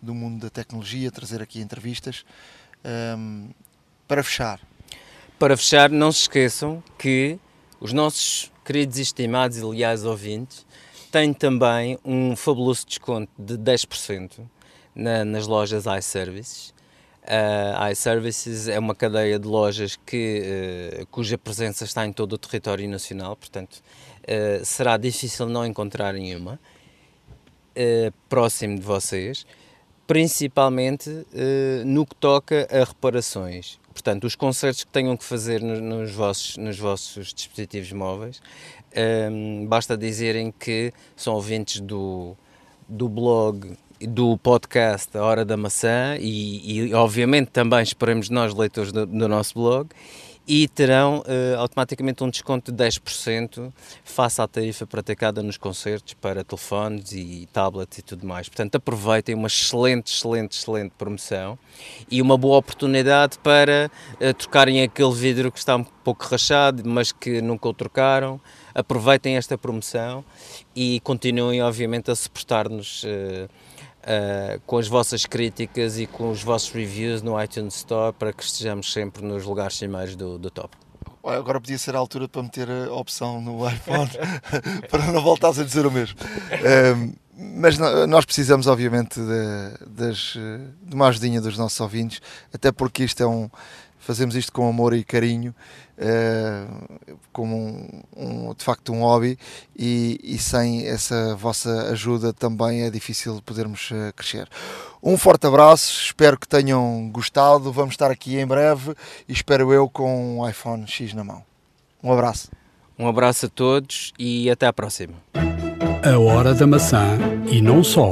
do mundo da tecnologia, trazer aqui entrevistas um, para fechar para fechar, não se esqueçam que os nossos queridos e estimados e leais ouvintes têm também um fabuloso desconto de 10% na, nas lojas iServices. Uh, iServices é uma cadeia de lojas que, uh, cuja presença está em todo o território nacional, portanto, uh, será difícil não encontrar nenhuma uh, próximo de vocês, principalmente no que toca a reparações. Portanto, os concertos que tenham que fazer nos, vossos, nos vossos dispositivos móveis, um, basta dizerem que são ouvintes do, do blog do podcast A Hora da Maçã e, e obviamente também esperamos nós, leitores do, do nosso blog, e terão uh, automaticamente um desconto de 10% face à tarifa praticada nos concertos para telefones e tablets e tudo mais. Portanto, aproveitem uma excelente, excelente, excelente promoção e uma boa oportunidade para uh, trocarem aquele vidro que está um pouco rachado, mas que nunca o trocaram. Aproveitem esta promoção e continuem, obviamente, a suportar-nos. Uh, uh, com as vossas críticas e com os vossos reviews no iTunes Store para que estejamos sempre nos lugares cimeiros do, do top. Agora podia ser a altura para meter a opção no iPhone para não voltares a dizer o mesmo. Um, mas nós precisamos, obviamente, de, de, de uma ajudinha dos nossos ouvintes, até porque isto é um. Fazemos isto com amor e carinho, uh, como um, um, de facto um hobby, e, e, sem essa vossa ajuda também é difícil podermos uh, crescer. Um forte abraço, espero que tenham gostado. Vamos estar aqui em breve e espero eu com um iPhone X na mão. Um abraço. Um abraço a todos e até à próxima. A Hora da Maçã e não só.